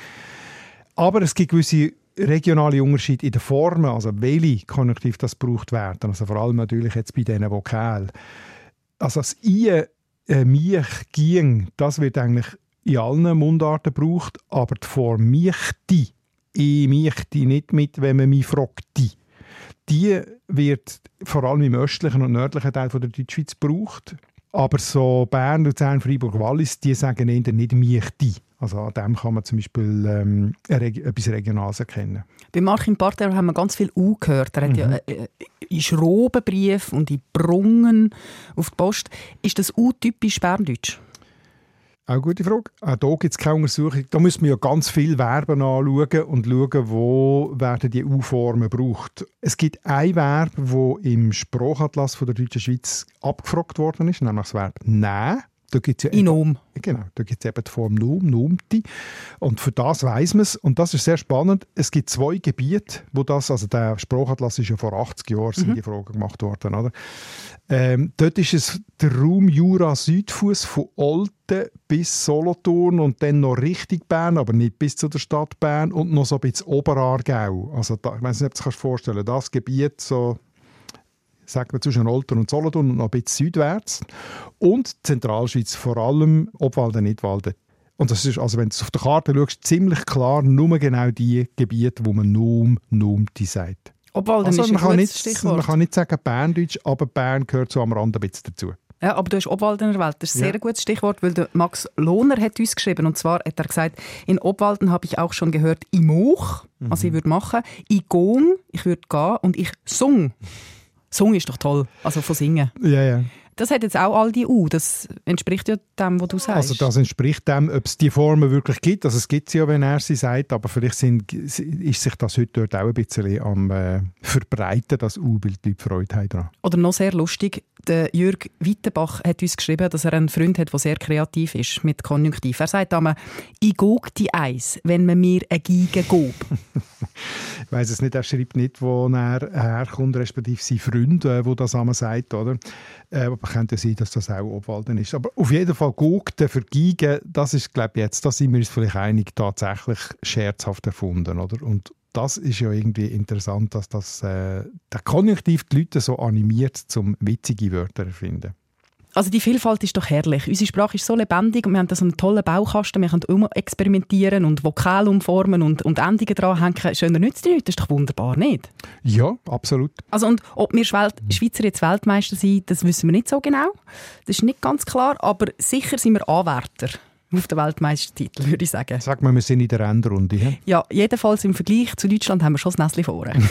Aber es gibt gewisse regionale Unterschiede in den Formen, also welche Konjunktiv das gebraucht werden. Also vor allem natürlich jetzt bei diesen Vokalen. Also das I, äh, mich, ging, das wird eigentlich in allen Mundarten gebraucht, aber die Form michti, ich michti nicht mit, wenn man mich fragt. Die wird vor allem im östlichen und nördlichen Teil von der Deutschschweiz gebraucht. Aber so Bern, Luzern, Freiburg, Wallis, die sagen eher nicht michti. Also an dem kann man zum Beispiel ähm, etwas Regionales erkennen. Bei Achim Parter haben wir ganz viel U gehört. Er hat ja äh, äh, in Schrobenbrief und in Brungen auf die Post. Ist das U typisch Berndeutsch? Auch eine gute Frage. Auch hier gibt es keine Untersuchung. Da müssen wir ja ganz viel Verben anschauen und schauen, wo werden die U-Formen gebraucht. Es gibt ein Verb, das im Sprachatlas von der Deutschen Schweiz abgefragt worden ist, nämlich das Verb «nehmen». Da gibt's ja Inom. Eben, genau, da gibt es eben die Form Num, Numti. Und für das weiß man es. Und das ist sehr spannend. Es gibt zwei Gebiete, wo das, also der Sprachatlas ist ja vor 80 Jahren, sind die Fragen gemacht worden, oder? Ähm, dort ist es der Raum Jura-Südfuss von Olten bis Solothurn und dann noch Richtung Bern, aber nicht bis zu der Stadt Bern und noch so ein bisschen Oberaargau. Also da, ich weiß nicht, ob du dir das vorstellen kannst. Das Gebiet so sagen wir zwischen Olten und Solothurn und noch ein bisschen südwärts. Und Zentralschweiz, vor allem Obwalden, Nidwalden. Und das ist, also wenn du auf der Karte schaust, ziemlich klar nur genau die Gebiete, wo man Num, Numti sagt. Obwalden Also ist ein man, kann nicht, Stichwort. man kann nicht sagen Berndeutsch, aber Bern gehört so am Rand ein bisschen dazu. Ja, aber du hast Obwalden erwähnt. Das ist ein Ja. sehr gutes Stichwort, weil der Max Lohner hat uns geschrieben. Und zwar hat er gesagt, in Obwalden habe ich auch schon gehört, ich moch, was ich würde machen. Ich gong, ich würde gehen. Und ich sung. Sung ist doch toll, also von singen. Ja, ja. Das hat jetzt auch all die U. Das entspricht ja dem, was du sagst. Also das entspricht dem, ob es die Formen wirklich gibt. Also es gibt sie ja, wenn er sie sagt, aber vielleicht sind, ist sich das heute dort auch ein bisschen am äh, verbreiten, das U, weil die Freude haben daran. Oder noch sehr lustig, der Jürg Wittenbach hat uns geschrieben, dass er einen Freund hat, der sehr kreativ ist mit Konjunktiv. Er sagt einmal, ich gog die Eis, wenn man mir eine Geige gob. Ich weiss es nicht, er schreibt nicht, wo er herkommt, respektive sein Freund, äh, wo das einmal sagt, oder? Äh, aber könnte sein, dass das auch Obwalden ist. Aber auf jeden Fall Gugten für Geigen, das ist, glaube ich, jetzt, da sind wir uns vielleicht einig, tatsächlich scherzhaft erfunden, oder? Und das ist ja irgendwie interessant, dass das, äh, der Konjunktiv die Leute so animiert, zum witzige Wörter erfinden. Also die Vielfalt ist doch herrlich. Unsere Sprache ist so lebendig und wir haben da so einen tollen Baukasten. Wir können experimentieren und Vokale umformen und, und Endungen dranhängen. Schöner nützt die nicht. Das ist doch wunderbar, nicht? Ja, absolut. Also und ob wir Schwel Schweizer jetzt Weltmeister sind, das wissen wir nicht so genau. Das ist nicht ganz klar, aber sicher sind wir Anwärter auf den Weltmeistertitel, würde ich sagen. Sag mal, wir sind in der Endrunde. he? Ja, jedenfalls im Vergleich zu Deutschland haben wir schon das Näschen vorne.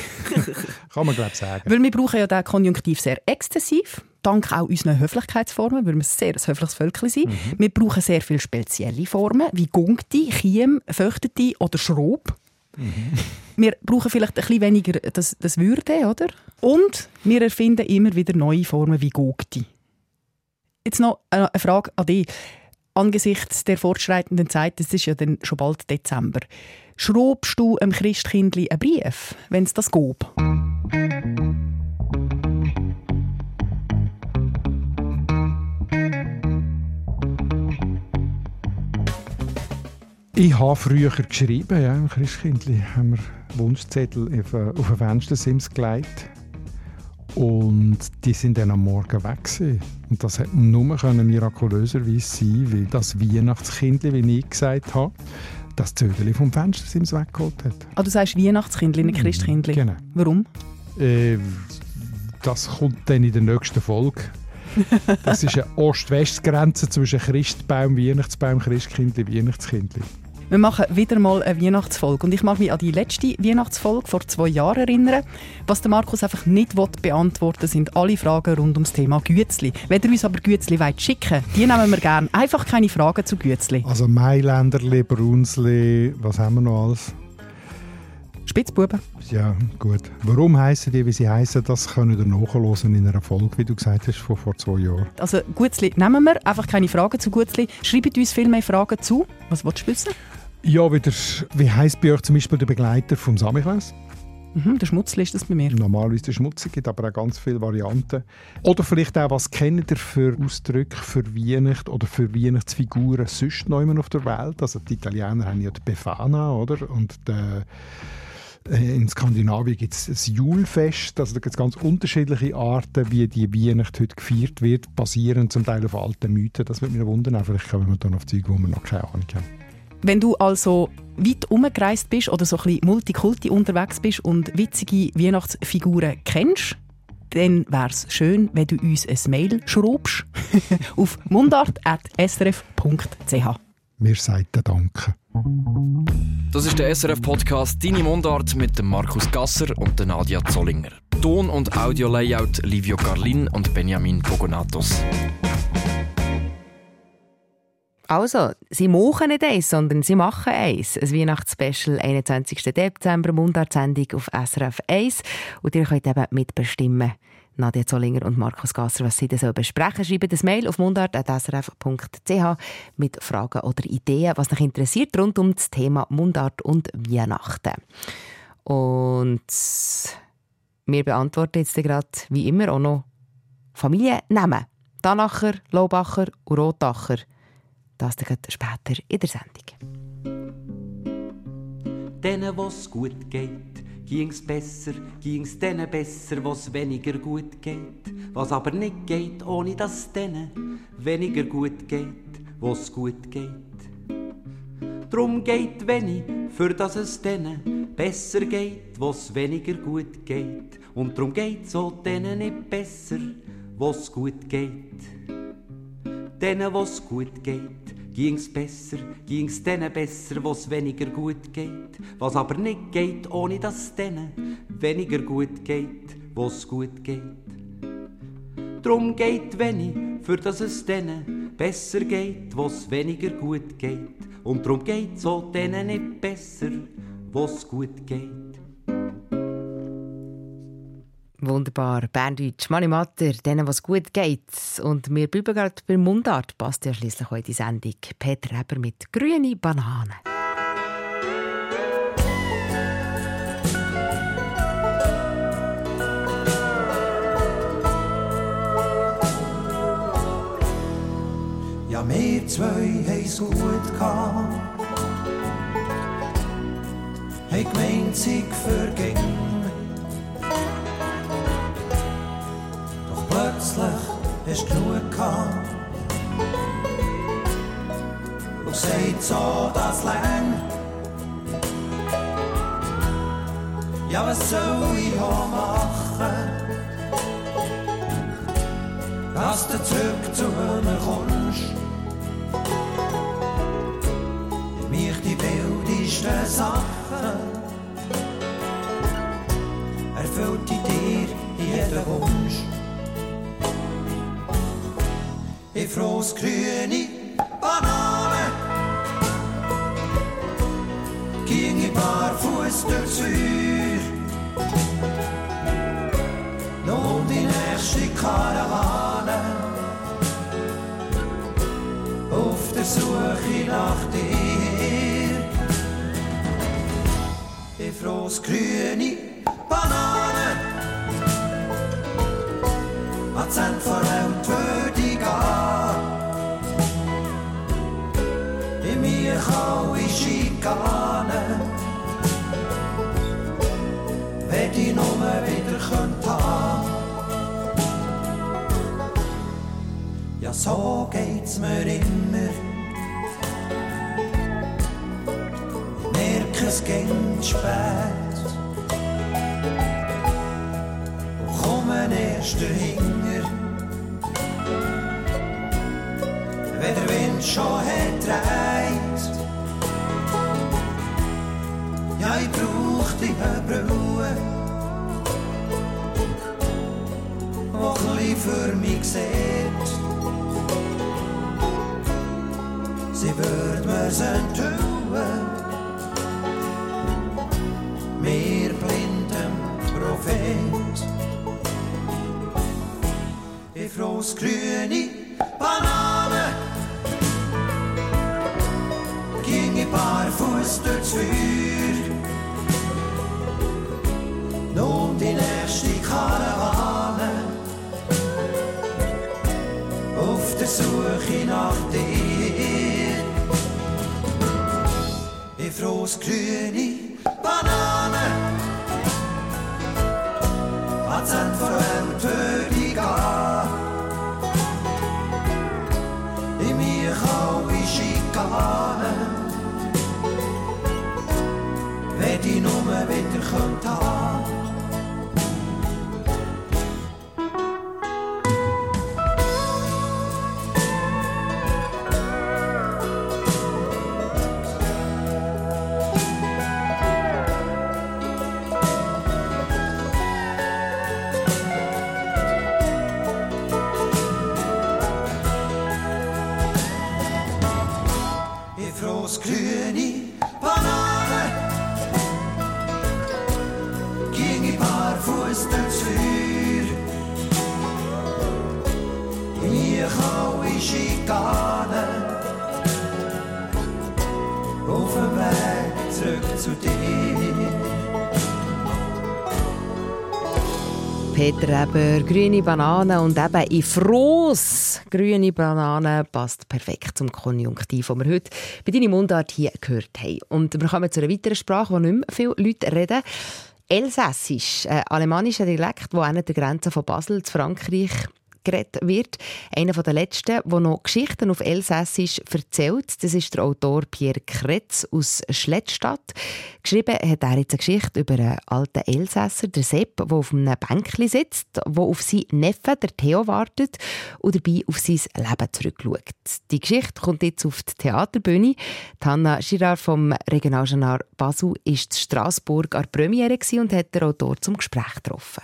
Kann man, glaube ich, sagen. Weil wir brauchen ja den Konjunktiv sehr exzessiv, dank auch unseren Höflichkeitsformen, weil wir sehr ein höfliches Völkchen sind. Wir brauchen sehr viele spezielle Formen, wie Gungti, Chiem, Föchteti oder Schrob. Wir brauchen vielleicht ein bisschen weniger das, das Würde, oder? Und wir erfinden immer wieder neue Formen wie Gogti. Jetzt noch eine Frage an dich. Angesichts der fortschreitenden Zeit, es ist ja dann schon bald Dezember, schraubst du einem Christkindli einen Brief, wenn es das geht? Ich habe früher geschrieben, ja, im Christkindli haben wir Wunschzettel auf, äh, auf ein Fenstersims gelegt. Und die sind dann am Morgen weg. Gewesen. Und das hat nur können mirakulöserweise sein, weil das Weihnachtskindli, wie ich gesagt habe, das Zögeli vom Fenstersims weggeholt hat. Ah, du sagst Weihnachtskindli, nicht Christkindli. Genau. Warum? Äh, das kommt dann in der nächsten Folge. Das ist eine Ost-West-Grenze zwischen Christbaum, Weihnachtsbaum, Christkindli, Weihnachtskindli. Wir machen wieder mal eine Weihnachtsfolge. Und ich mag mich an die letzte Weihnachtsfolge vor zwei Jahren erinnern. Was der Markus einfach nicht will beantworten sind alle Fragen rund ums Thema Gützli. Wenn ihr uns aber Gützli wollt schicken die nehmen wir gerne. Einfach keine Fragen zu Gützli. Also Mailänderli, Brunsli, was haben wir noch alles? Spitzbuben. Ja, gut. Warum heißen die, wie sie heißen, das können ihr nachhören in einer Folge, wie du gesagt hast, von vor zwei Jahren. Also Gutzli nehmen wir. Einfach keine Fragen zu Gutzli. Schreibt uns viel mehr Fragen zu. Was willst du wissen? Ja, wieder, wie heisst bei euch zum Beispiel der Begleiter vom Samichlaus? Mhm, der Schmutzli ist das bei mir. Normalerweise der Schmutzig, gibt aber auch ganz viele Varianten. Oder vielleicht auch, was kennt ihr für Ausdrücke für Weihnacht oder für Weihnachtsfiguren sonst noch immer auf der Welt? Also die Italiener haben ja die Befana, oder? Und der, äh, in Skandinavien gibt es ein Julfest, also da gibt es ganz unterschiedliche Arten, wie die Weihnacht heute gefeiert wird, basierend zum Teil auf alten Mythen. Das würde mich wundern, vielleicht kommen wir dann auf Zeug, wo wir noch keine Ahnung haben. Wenn du also weit umgereist bist oder so ein bisschen Multikulti unterwegs bist und witzige Weihnachtsfiguren kennst, dann wäre es schön, wenn du uns ein Mail schraubst auf mundart.srf.ch. Wir sagen Danke. Das ist der SRF-Podcast «Deine Mundart» mit dem Markus Gasser und der Nadia Zollinger. Ton- und Audio-Layout Livio Carlin und Benjamin Pogonatos. Also, sie machen nicht eins, sondern sie machen eins. Ein Weihnachtsspecial, 21. Dezember, Mundartsendung auf SRF 1. Und ihr könnt eben mitbestimmen. Nadja Zollinger und Markus Gasser, was sie da so besprechen. Schreiben das Mail auf mundart.srf.ch mit Fragen oder Ideen, was euch interessiert rund um das Thema Mundart und Weihnachten. Und wir beantworten jetzt gerade wie immer auch noch Familiennamen. Danacher, Laubacher und Rotacher. Das dann später in der Sendung. Denen, wo's gut geht, ging's besser, ging's denen besser, wo's weniger gut geht. Was aber nicht geht, ohne dass denen weniger gut geht, wo's gut geht. Drum geht wenig, für dass es denen besser geht, wo's weniger gut geht. Und drum geht's auch denen nicht besser, wo's gut geht. Denen, wo's gut geht, ging's besser, ging's denen besser, wo's weniger gut geht. Was aber nicht geht, ohne dass denen weniger gut geht, wo's gut geht. Drum geht wenig, für dass es denen besser geht, wo's weniger gut geht. Und drum geht's auch denen nicht besser, wo's gut geht. Wunderbar. Berndeutsch, Mani Matter, denen, was gut geht. Und wir bleiben gerade bei Mundart. Passt ja schließlich heute die Sendung. Peter Reber mit «Grüne Bananen». Ja, wir zwei haben's gut gehabt. Hey, gemeint, sich plötzlich hast du genug gehabt. Und gesagt, so, das lang. Ja, was soll ich auch machen? Dass du zurück zu mir kommst. mich die wildesten Sachen erfüllt in dir jeden Wunsch. Ich frohs grüne Banane, ging ich barfuß durchs Feuer. Nun die nächste Karawane auf der Suche nach dir. Ich frohs grüne Banane, Akzent verhält würde Schikanen, wenn ich nur wieder könnte haben. Ja, so geht's mir immer. Ich merke, es geht spät. Und komme erst dahinter. Wenn der Wind schon hat brauch die Brille. Die für mich sieht. Sie wird mir's enthüllen, mir blindem Prophet. Ich frohs grüne Banane, ging ich barfuß durchs Feuer. Suche nach dir. Ich grüne Banane, Akzent verwählt würde ich gehen. In mir alle Schikanen, wenn ich nur wieder könnte Peter Eber, grüne Banane und eben in Froß. Grüne Banane passt perfekt zum Konjunktiv, den wir heute bei deiner Mundart hier gehört haben. Und wir kommen zu einer weiteren Sprache, die nicht mehr viele Leute reden. Elsässisch, ein alemannischer Dialekt, der an der Grenze von Basel zu Frankreich geredet wird. Einer der letzten, der noch Geschichten auf Elsässisch erzählt, das ist der Autor Pierre Kretz aus Schlettstadt. Geschrieben hat er jetzt eine Geschichte über einen alten Elsässer, der Sepp, der auf einem Bänkchen sitzt, der auf seinen Neffen, der Theo, wartet und dabei auf sein Leben zurückschaut. Die Geschichte kommt jetzt auf die Theaterbühne. Hanna Girard vom Regionaljournal Basel war in Straßburg an der Premiere und hat den Autor zum Gespräch getroffen.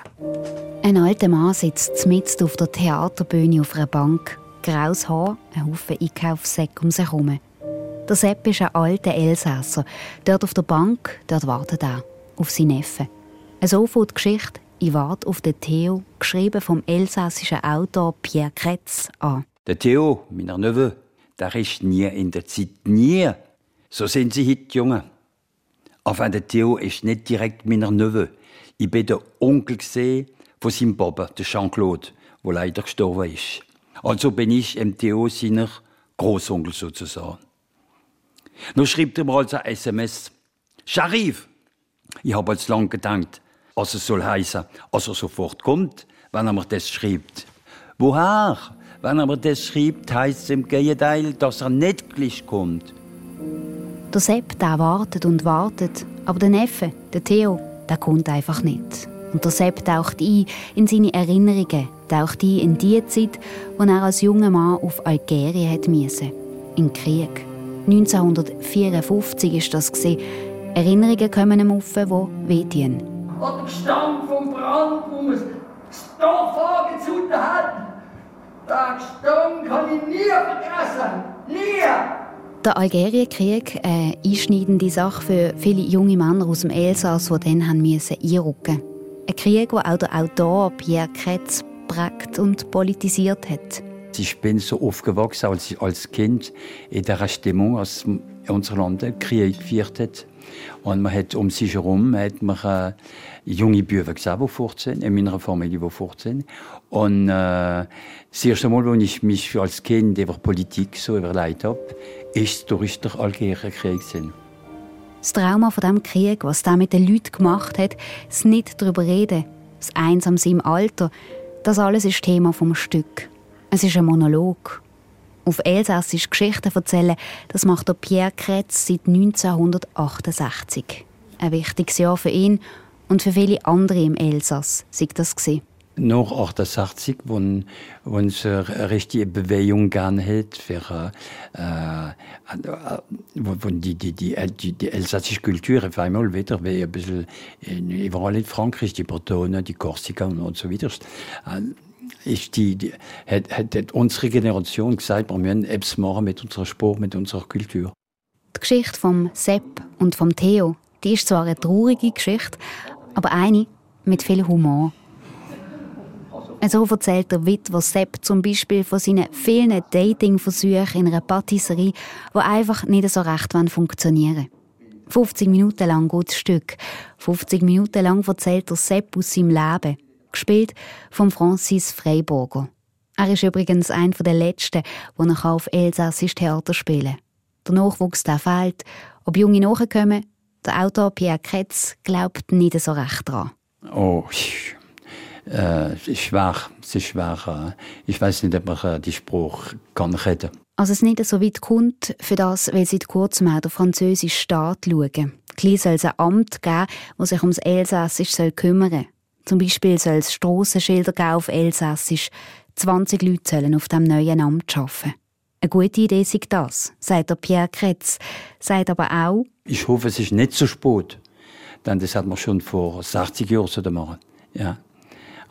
Ein alter Mann sitzt mitten auf der Theaterbühne auf einer Bank. Graues Haar, ein Haufen Einkaufssäcke um sich herum. Der Sepp ist ein alter Elsässer. Dort auf der Bank, dort wartet er. Auf seinen Neffen. So fängt die Geschichte «Ich warte auf den Theo», geschrieben vom elsässischen Autor Pierre Kretz, an. Der Theo, mein Neffe, der ist nie in der Zeit. Nie. So sind sie heute Junge. Aber der Theo ist nicht direkt mein Neffe. Ich bin der Onkel von seinem der Jean-Claude, der leider gestorben ist. Also bin ich im Theo seiner Großonkel sozusagen. Nun schreibt er mir also ein SMS. Sharif! Ich habe als lang gedacht, was es soll heißen, als er sofort kommt, wenn er mir das schreibt. Woher? Wenn er mir das schreibt, heißt es im Gegenteil, dass er nicht gleich kommt. Der Sepp, der wartet und wartet, aber der Neffe, der Theo, der kommt einfach nicht. Und der Sepp taucht ein in seine Erinnerungen, taucht ein in die Zeit, wo er als junger Mann auf Algerien hat müssen, im Krieg. 1954 ist das. Erinnerungen kommen ihm auf, die wehtun. Und der Gestank vom Brand, wo man das Dorf angezündet hat, den Gestank kann ich nie vergessen. Nie! Der Algerienkrieg, eine einschneidende Sache für viele junge Männer aus dem Elsass, die dann haben müssen einrücken mussten. Ein Krieg, den auch der Autor Pierre Kretz prägt und politisiert hat. Ich bin so aufgewachsen als, als Kind in der Stimmung, als unser Land Krieg geführt hat. Und man hat um sich herum hat man, äh, junge Bücher gesehen, die 14, in meiner Familie, die 14. Und äh, das erste Mal, als ich mich als Kind über Politik so überlegt habe, ist durch den Algerienkrieg. Das Trauma von dem Krieg, was der mit den Leuten gemacht hat, das nicht darüber reden, das Einsame im Alter, das alles ist Thema vom Stück. Es ist ein Monolog. Auf Elsassisch Geschichten erzählen, das macht der Pierre Kretz seit 1968. Ein wichtiges Jahr für ihn und für viele andere im Elsass sei das gewesen. Nach 68, wo, wo es eine richtige Bewegung gegeben hat, für, äh, wo die, die, die, die, die elsassische Kultur auf einmal wieder, wie ein bisschen überall in Frankreich, die Bretonen, die Korsika und so weiter, ist die, die hat, hat, unsere Generation gesagt, wir müssen etwas machen mit unserer Sport, mit unserer Kultur. Die Geschichte vom Sepp und vom Theo, die ist zwar eine traurige Geschichte, aber eine mit viel Humor. So erzählt der Witwer Sepp zum Beispiel von seinen vielen Dating-Versuchen in einer Patisserie, die einfach nicht so recht funktionieren 50 Minuten lang geht das Stück. 50 Minuten lang erzählt der Sepp aus seinem Leben gespielt von Francis Freiburger. Er ist übrigens einer der letzten, der noch auf Elsassisch Theater spielen Der Nachwuchs der fehlt. Ob Junge nachkommen, der Autor Pierre Kretz glaubt nicht so recht dran. Oh, äh, es ist schwer. Es ist schwer. Ich weiß nicht, ob man die Spruch kann reden Als es nicht so weit kommt, für das will seit kurzem auch der französische Staat schauen. Gleich soll es ein Amt geben, das sich ums Elsassisch kümmern soll. Zum Beispiel soll es Strassenschilder geben auf Elsässisch. 20 Leute sollen auf dem neuen Amt arbeiten. Eine gute Idee ist das, sagt der Pierre Kretz. Sagt aber auch, ich hoffe, es ist nicht zu spät. Denn das hat man schon vor 60 Jahren so machen. Ja.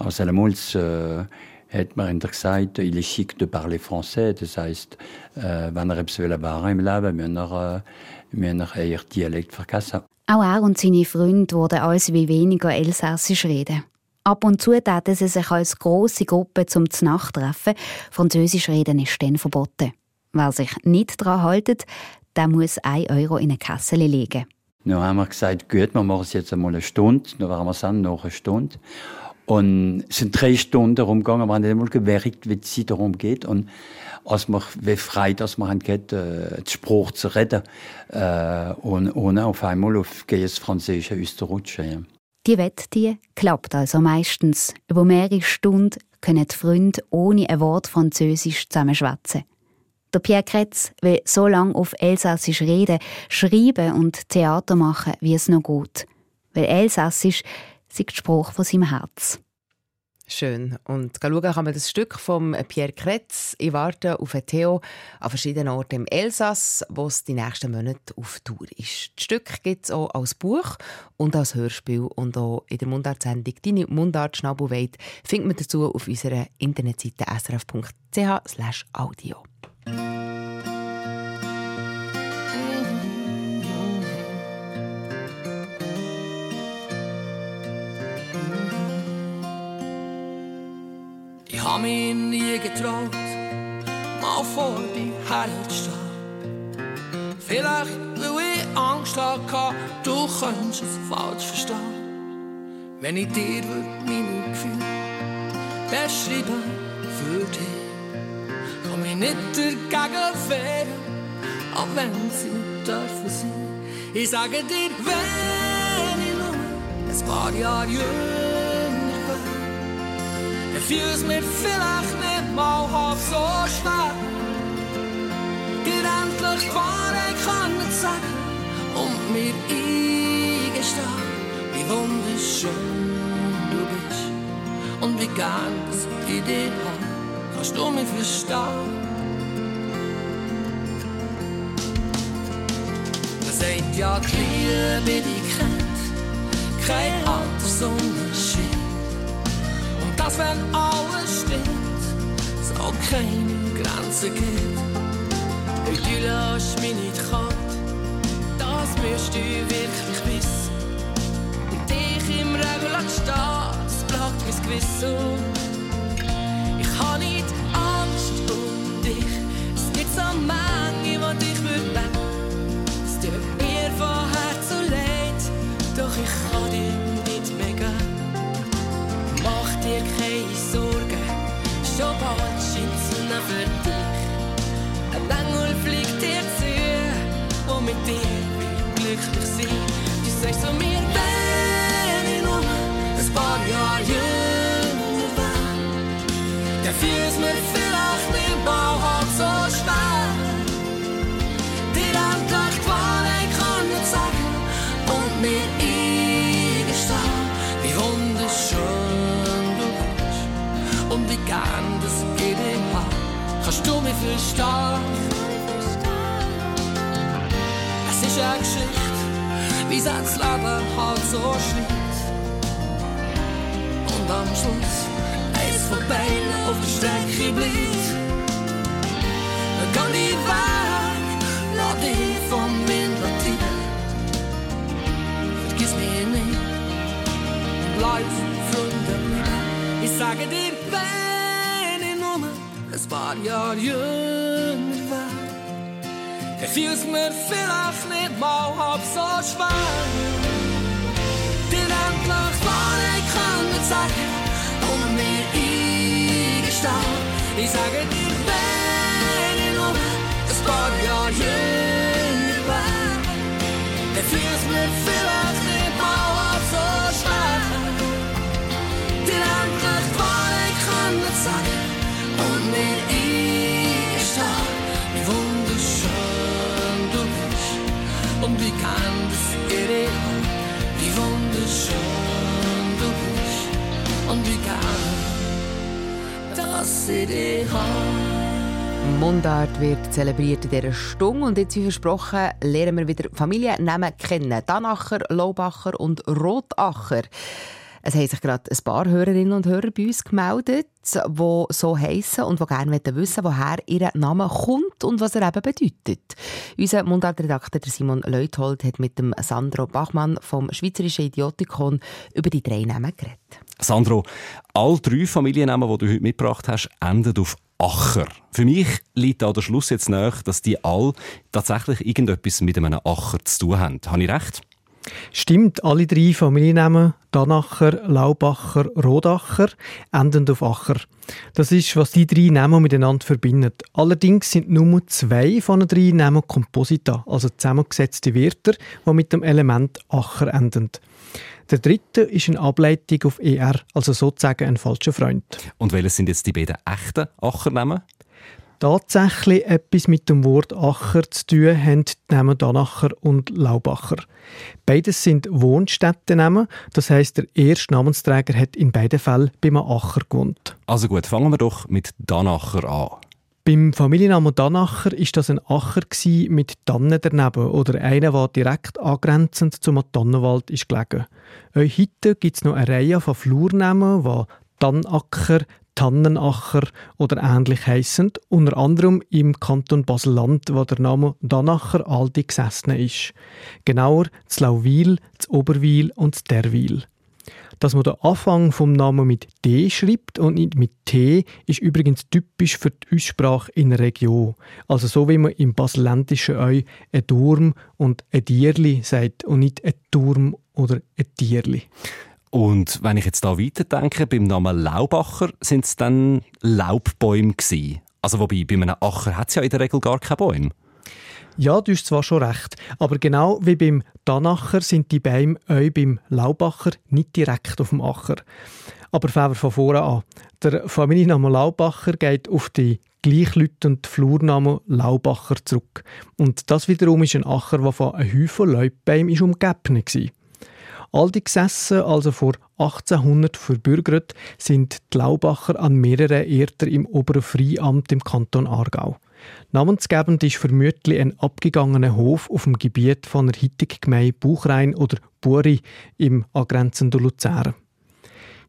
Also damals äh, hat man gesagt, il est chic de parler français. Das heißt, äh, wenn er etwas machen im Leben, müssen er, äh, müssen er eher Dialekt vergessen. Auch er und seine Freunde wurden alles wie weniger Elsässisch reden. Ab und zu taten sie sich als grosse Gruppe zum Nachtreffen. Französisch reden ist dann verboten. Wer sich nicht daran hält, der muss 1 Euro in eine Kasse legen. Dann haben wir gesagt, gut, wir machen es jetzt einmal eine Stunde. Dann waren wir es dann noch eine Stunde. Und es sind drei Stunden rumgegangen, wir haben einmal gewerkt, wie es darum geht. Und als wir, wie frei dass haben gehabt, äh, den Spruch zu reden, äh, und ohne auf einmal auf das Französische auszurutschen. Ja. Die Wette die klappt also meistens. Über mehrere Stunden können die Freunde ohne ein Wort Französisch zusammenschwätzen. Der Pierre Kretz will so lange auf Elsassisch reden, schreiben und Theater machen, wie es noch geht. Weil Elsassisch ist der Spruch von seinem Herz. Schön. Und schauen kann man das Stück von Pierre Kretz. Ich warte auf Theo an verschiedenen Orten im Elsass, wo es die nächsten Monate auf Tour ist. Das Stück gibt es auch als Buch und als Hörspiel und auch in der Mundart-Sendung «Deine Mundart Schnabelweit» findet man dazu auf unserer Internetseite srf.ch/audio. Ich hab mich nie getraut, mal vor dir herzustehen. Vielleicht, weil ich Angst hatte, du könntest es falsch verstehen. Wenn ich dir meine Gefühle beschreiben für dich, komm ich nicht dagegen wehren, auch wenn sie dürfen sein. Ich sage dir, wenn ich nur ein paar Jahre jünger es mir vielleicht nicht mal halb so schwer, endlich die Wahrheit können sagen und mir eingestehen, wie wunderschön du bist und wie gern das ich dir hab, kannst du mich verstehen. Man sagt ja, die Liebe, die kennt kein Altersunterschied. Und dass, wenn alles stimmt, es auch keine Grenzen gibt. Und du lässt mich nicht kalt, das müsst du wirklich wissen. Und dich im Regen stehen, das plagt mein Gewissen. Ich habe nicht Angst um dich, es gibt so Menge, die dich würde. Es tut mir von Herzen leid, doch ich kann dir keine Sorgen, schon bald scheint die Sonne für dich. Ein Engel fliegt dir zu, und mit dir will glücklich sein. Du sagst zu mir, wenn ich nur ein paar Jahre jünger wäre, dann fühlst du mir gern das hab. Kannst du mich verstehen? Es ist eine Geschichte, wie das Leben halt so schreibt. Und am Schluss eins von beiden auf der Strecke bleibt. Kann die Weg, lass dich vom Wind treiben. Vergiss mich nicht bleib Freunde bleiben. Ich sage dir, ein paar Jahre jünger wäre, dann fiel es mir vielleicht nicht mal halb so schwer. Dir endlich Wahrheit können sagen und mir eingestehen. Ich sage dir, wenn ich nur ein paar Jahre jünger wäre, dann fiel es mir vielleicht ihre Hand, wie wunderschön du bist und wie kann das Hand. Mundart wird zelebriert in dieser Stunde und jetzt, wie versprochen, lernen wir wieder Familiennamen kennen. Danacher, Laubacher und Rotacher. Es haben sich gerade ein paar Hörerinnen und Hörer bei uns gemeldet, die so heissen und die gerne wissen woher ihr Name kommt und was er eben bedeutet. Unser Mundartredakteur Simon Leuthold hat mit dem Sandro Bachmann vom Schweizerischen Idiotikon über die drei Namen geredet. Sandro, all drei Familiennamen, die du heute mitgebracht hast, enden auf Acher. Für mich liegt da der Schluss jetzt nach, dass die all tatsächlich irgendetwas mit einem Acher zu tun haben. Habe ich recht? Stimmt, alle drei Familiennamen, Danacher, Laubacher, Rodacher, enden auf Acher. Das ist, was die drei Namen miteinander verbindet. Allerdings sind nur zwei von den drei Namen Komposita, also zusammengesetzte Wörter, die mit dem Element Acher enden. Der dritte ist eine Ableitung auf ER, also sozusagen ein falscher Freund. Und welches sind jetzt die beiden echten Achernamen? Tatsächlich etwas mit dem Wort Acher zu tun haben die Namen Danacher und Laubacher. Beides sind Wohnstättennamen, das heißt der erste Namensträger hat in beiden Fällen beim Acher gewohnt. Also gut, fangen wir doch mit Danacher an. Beim Familiennamen Danacher ist das ein Acher mit Tannen daneben oder einer, der direkt angrenzend zum Tannenwald ist gelegen. Heute gibt es noch eine Reihe von Flurnamen, die Tannacker, Tannenacher oder ähnlich heissen, unter anderem im Kanton Basel-Land, wo der Name Danacher alte gesessen ist. Genauer zu Lauwil, Oberwil und zu Derwil. Dass man den Anfang vom Namen mit D schreibt und nicht mit T, ist übrigens typisch für die Aussprache in der Region. Also so wie man im Baselländischen Eu ein Turm und ein Dierli sagt und nicht ein Turm oder ein Tierli. Und wenn ich jetzt da weiterdenke, beim Namen Laubacher sind es dann Laubbäume gewesen. Also wobei, bei einem Acher hat es ja in der Regel gar keine Bäume. Ja, du hast zwar schon recht, aber genau wie beim Danacher sind die Bäume auch beim Laubacher nicht direkt auf dem Acher. Aber fangen wir von vorne an. Der Familienname Laubacher geht auf die gleichlautende Flurname Laubacher zurück. Und das wiederum ist ein Acher, der von einem Haufen Laubbäumen umgeben war. All die gesessen, also vor 1800 verbürgert, sind die Laubacher an mehreren Erden im oberen Freiamt im Kanton Aargau. Namensgebend ist vermutlich ein abgegangener Hof auf dem Gebiet von der heutigen Gemeinde Buchrein oder Buri im angrenzenden Luzern.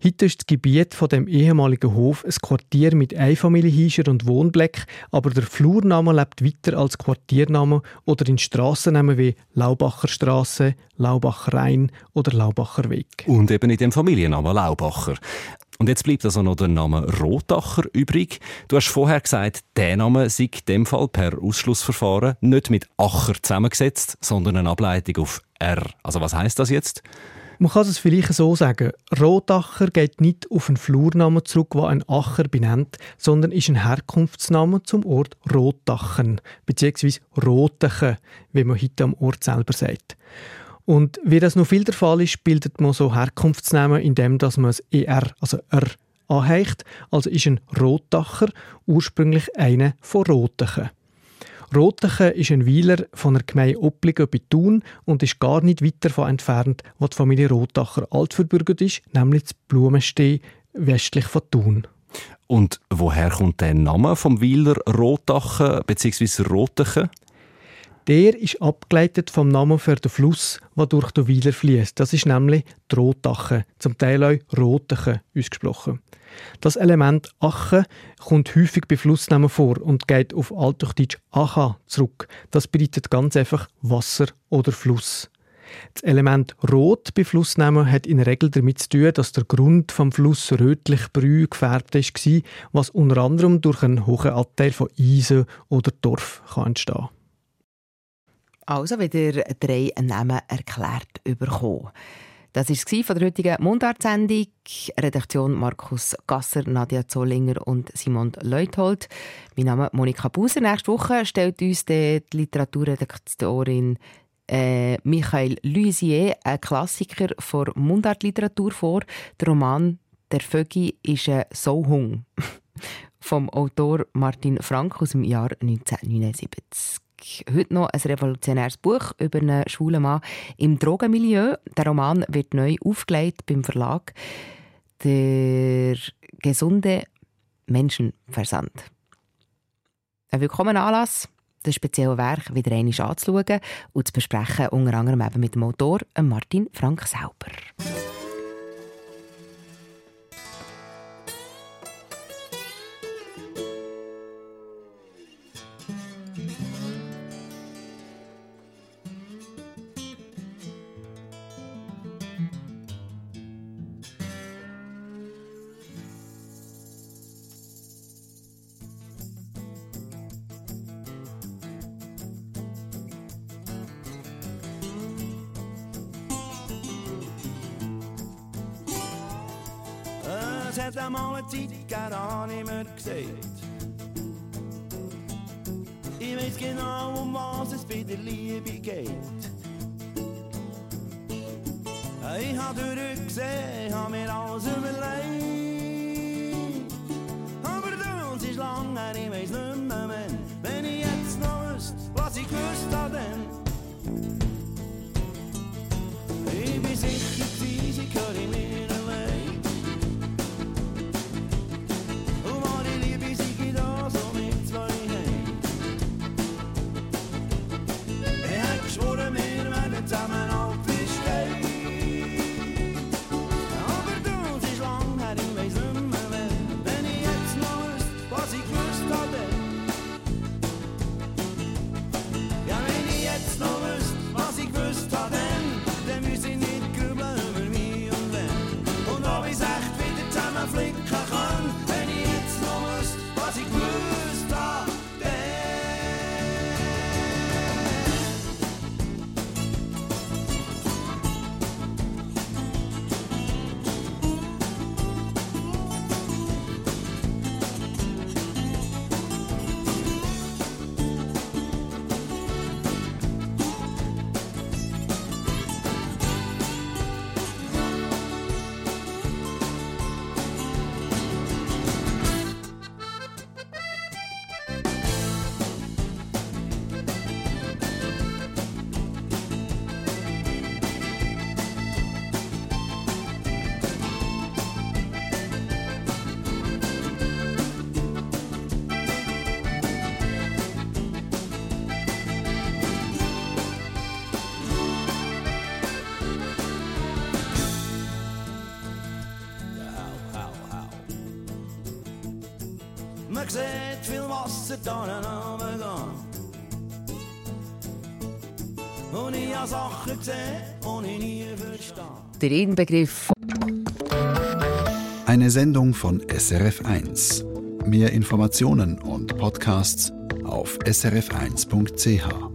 Heute ist das Gebiet von dem ehemaligen Hof ein Quartier mit Einfamilienhäusern und Wohnblöcken, aber der Flurname lebt weiter als Quartiername oder in Strassennamen wie Laubacher Straße, Laubacher Rhein oder Laubacher Weg. Und eben in dem Familiennamen Laubacher. Und jetzt bleibt also noch der Name Rotacher übrig. Du hast vorher gesagt, der Name sei in dem Fall per Ausschlussverfahren nicht mit Acher zusammengesetzt, sondern eine Ableitung auf R. Also was heißt das jetzt? Man kann es vielleicht so sagen. Rotacher geht nicht auf einen Flurnamen zurück, der ein Acher benennt, sondern ist ein Herkunftsname zum Ort Rotachen, bzw. Rotachen, wie man heute am Ort selber sagt. Und wie das noch viel der Fall ist, bildet man so Herkunftsnamen, indem dass man das ER, also R, anheicht. Also ist ein Rotacher ursprünglich einer von Rotachen. Rotachen ist ein Weiler von der Gemeinde Oppligen bei Thun und ist gar nicht weit davon entfernt, wo die Familie Rotacher altverbürgert ist, nämlich das Blumensteh westlich von Thun. Und woher kommt der Name vom Weiler Rotachen bzw. Rotachen? Der ist abgeleitet vom Namen für den Fluss, der durch den Weiler fließt. Das ist nämlich die Rotache, zum Teil auch Rotache ausgesprochen. Das Element Ache kommt häufig bei Flussnamen vor und geht auf Althochdeutsch Acha zurück. Das bedeutet ganz einfach Wasser oder Fluss. Das Element Rot bei Flussnamen hat in der Regel damit zu tun, dass der Grund vom Fluss rötlich brü gefärbt war, was unter anderem durch einen hohen Anteil von Eisen oder Torf entstehen kann. Also wieder drei Namen erklärt bekommen. Das war von der heutigen Mundartsendung. Redaktion Markus Gasser, Nadia Zollinger und Simon Leuthold. Mein Name ist Monika Buser. Nächste Woche stellt uns die Literaturredaktorin äh, Michael Luisier, ein Klassiker der Mundartliteratur, vor. Der Roman «Der Vögi» ist ein Sohung vom Autor Martin Frank aus dem Jahr 1979 heute noch ein revolutionäres Buch über einen schwulen Mann im Drogenmilieu. Der Roman wird neu aufgelegt beim Verlag Der gesunde Menschenversand. Ein willkommener Anlass, das spezielle Werk wieder einmal anzuschauen und zu besprechen, unter anderem eben mit dem Autor Martin Frank selber. Mir gesagt. Ich weiß genau, um was es bei der Liebe geht. Ich habe durchgesehen, habe mir alles überlegt. Aber das ist lang her, ich weiß nicht mehr, wenn, wenn ich jetzt noch wüsste, was ich gewusst habe. Dann. Ich bin sicher, sie höre mir Wasser da runtergehen. Und ich habe Sachen gesehen, die ich nie verstehe. Der Inbegriff Eine Sendung von SRF1. Mehr Informationen und Podcasts auf srf1.ch.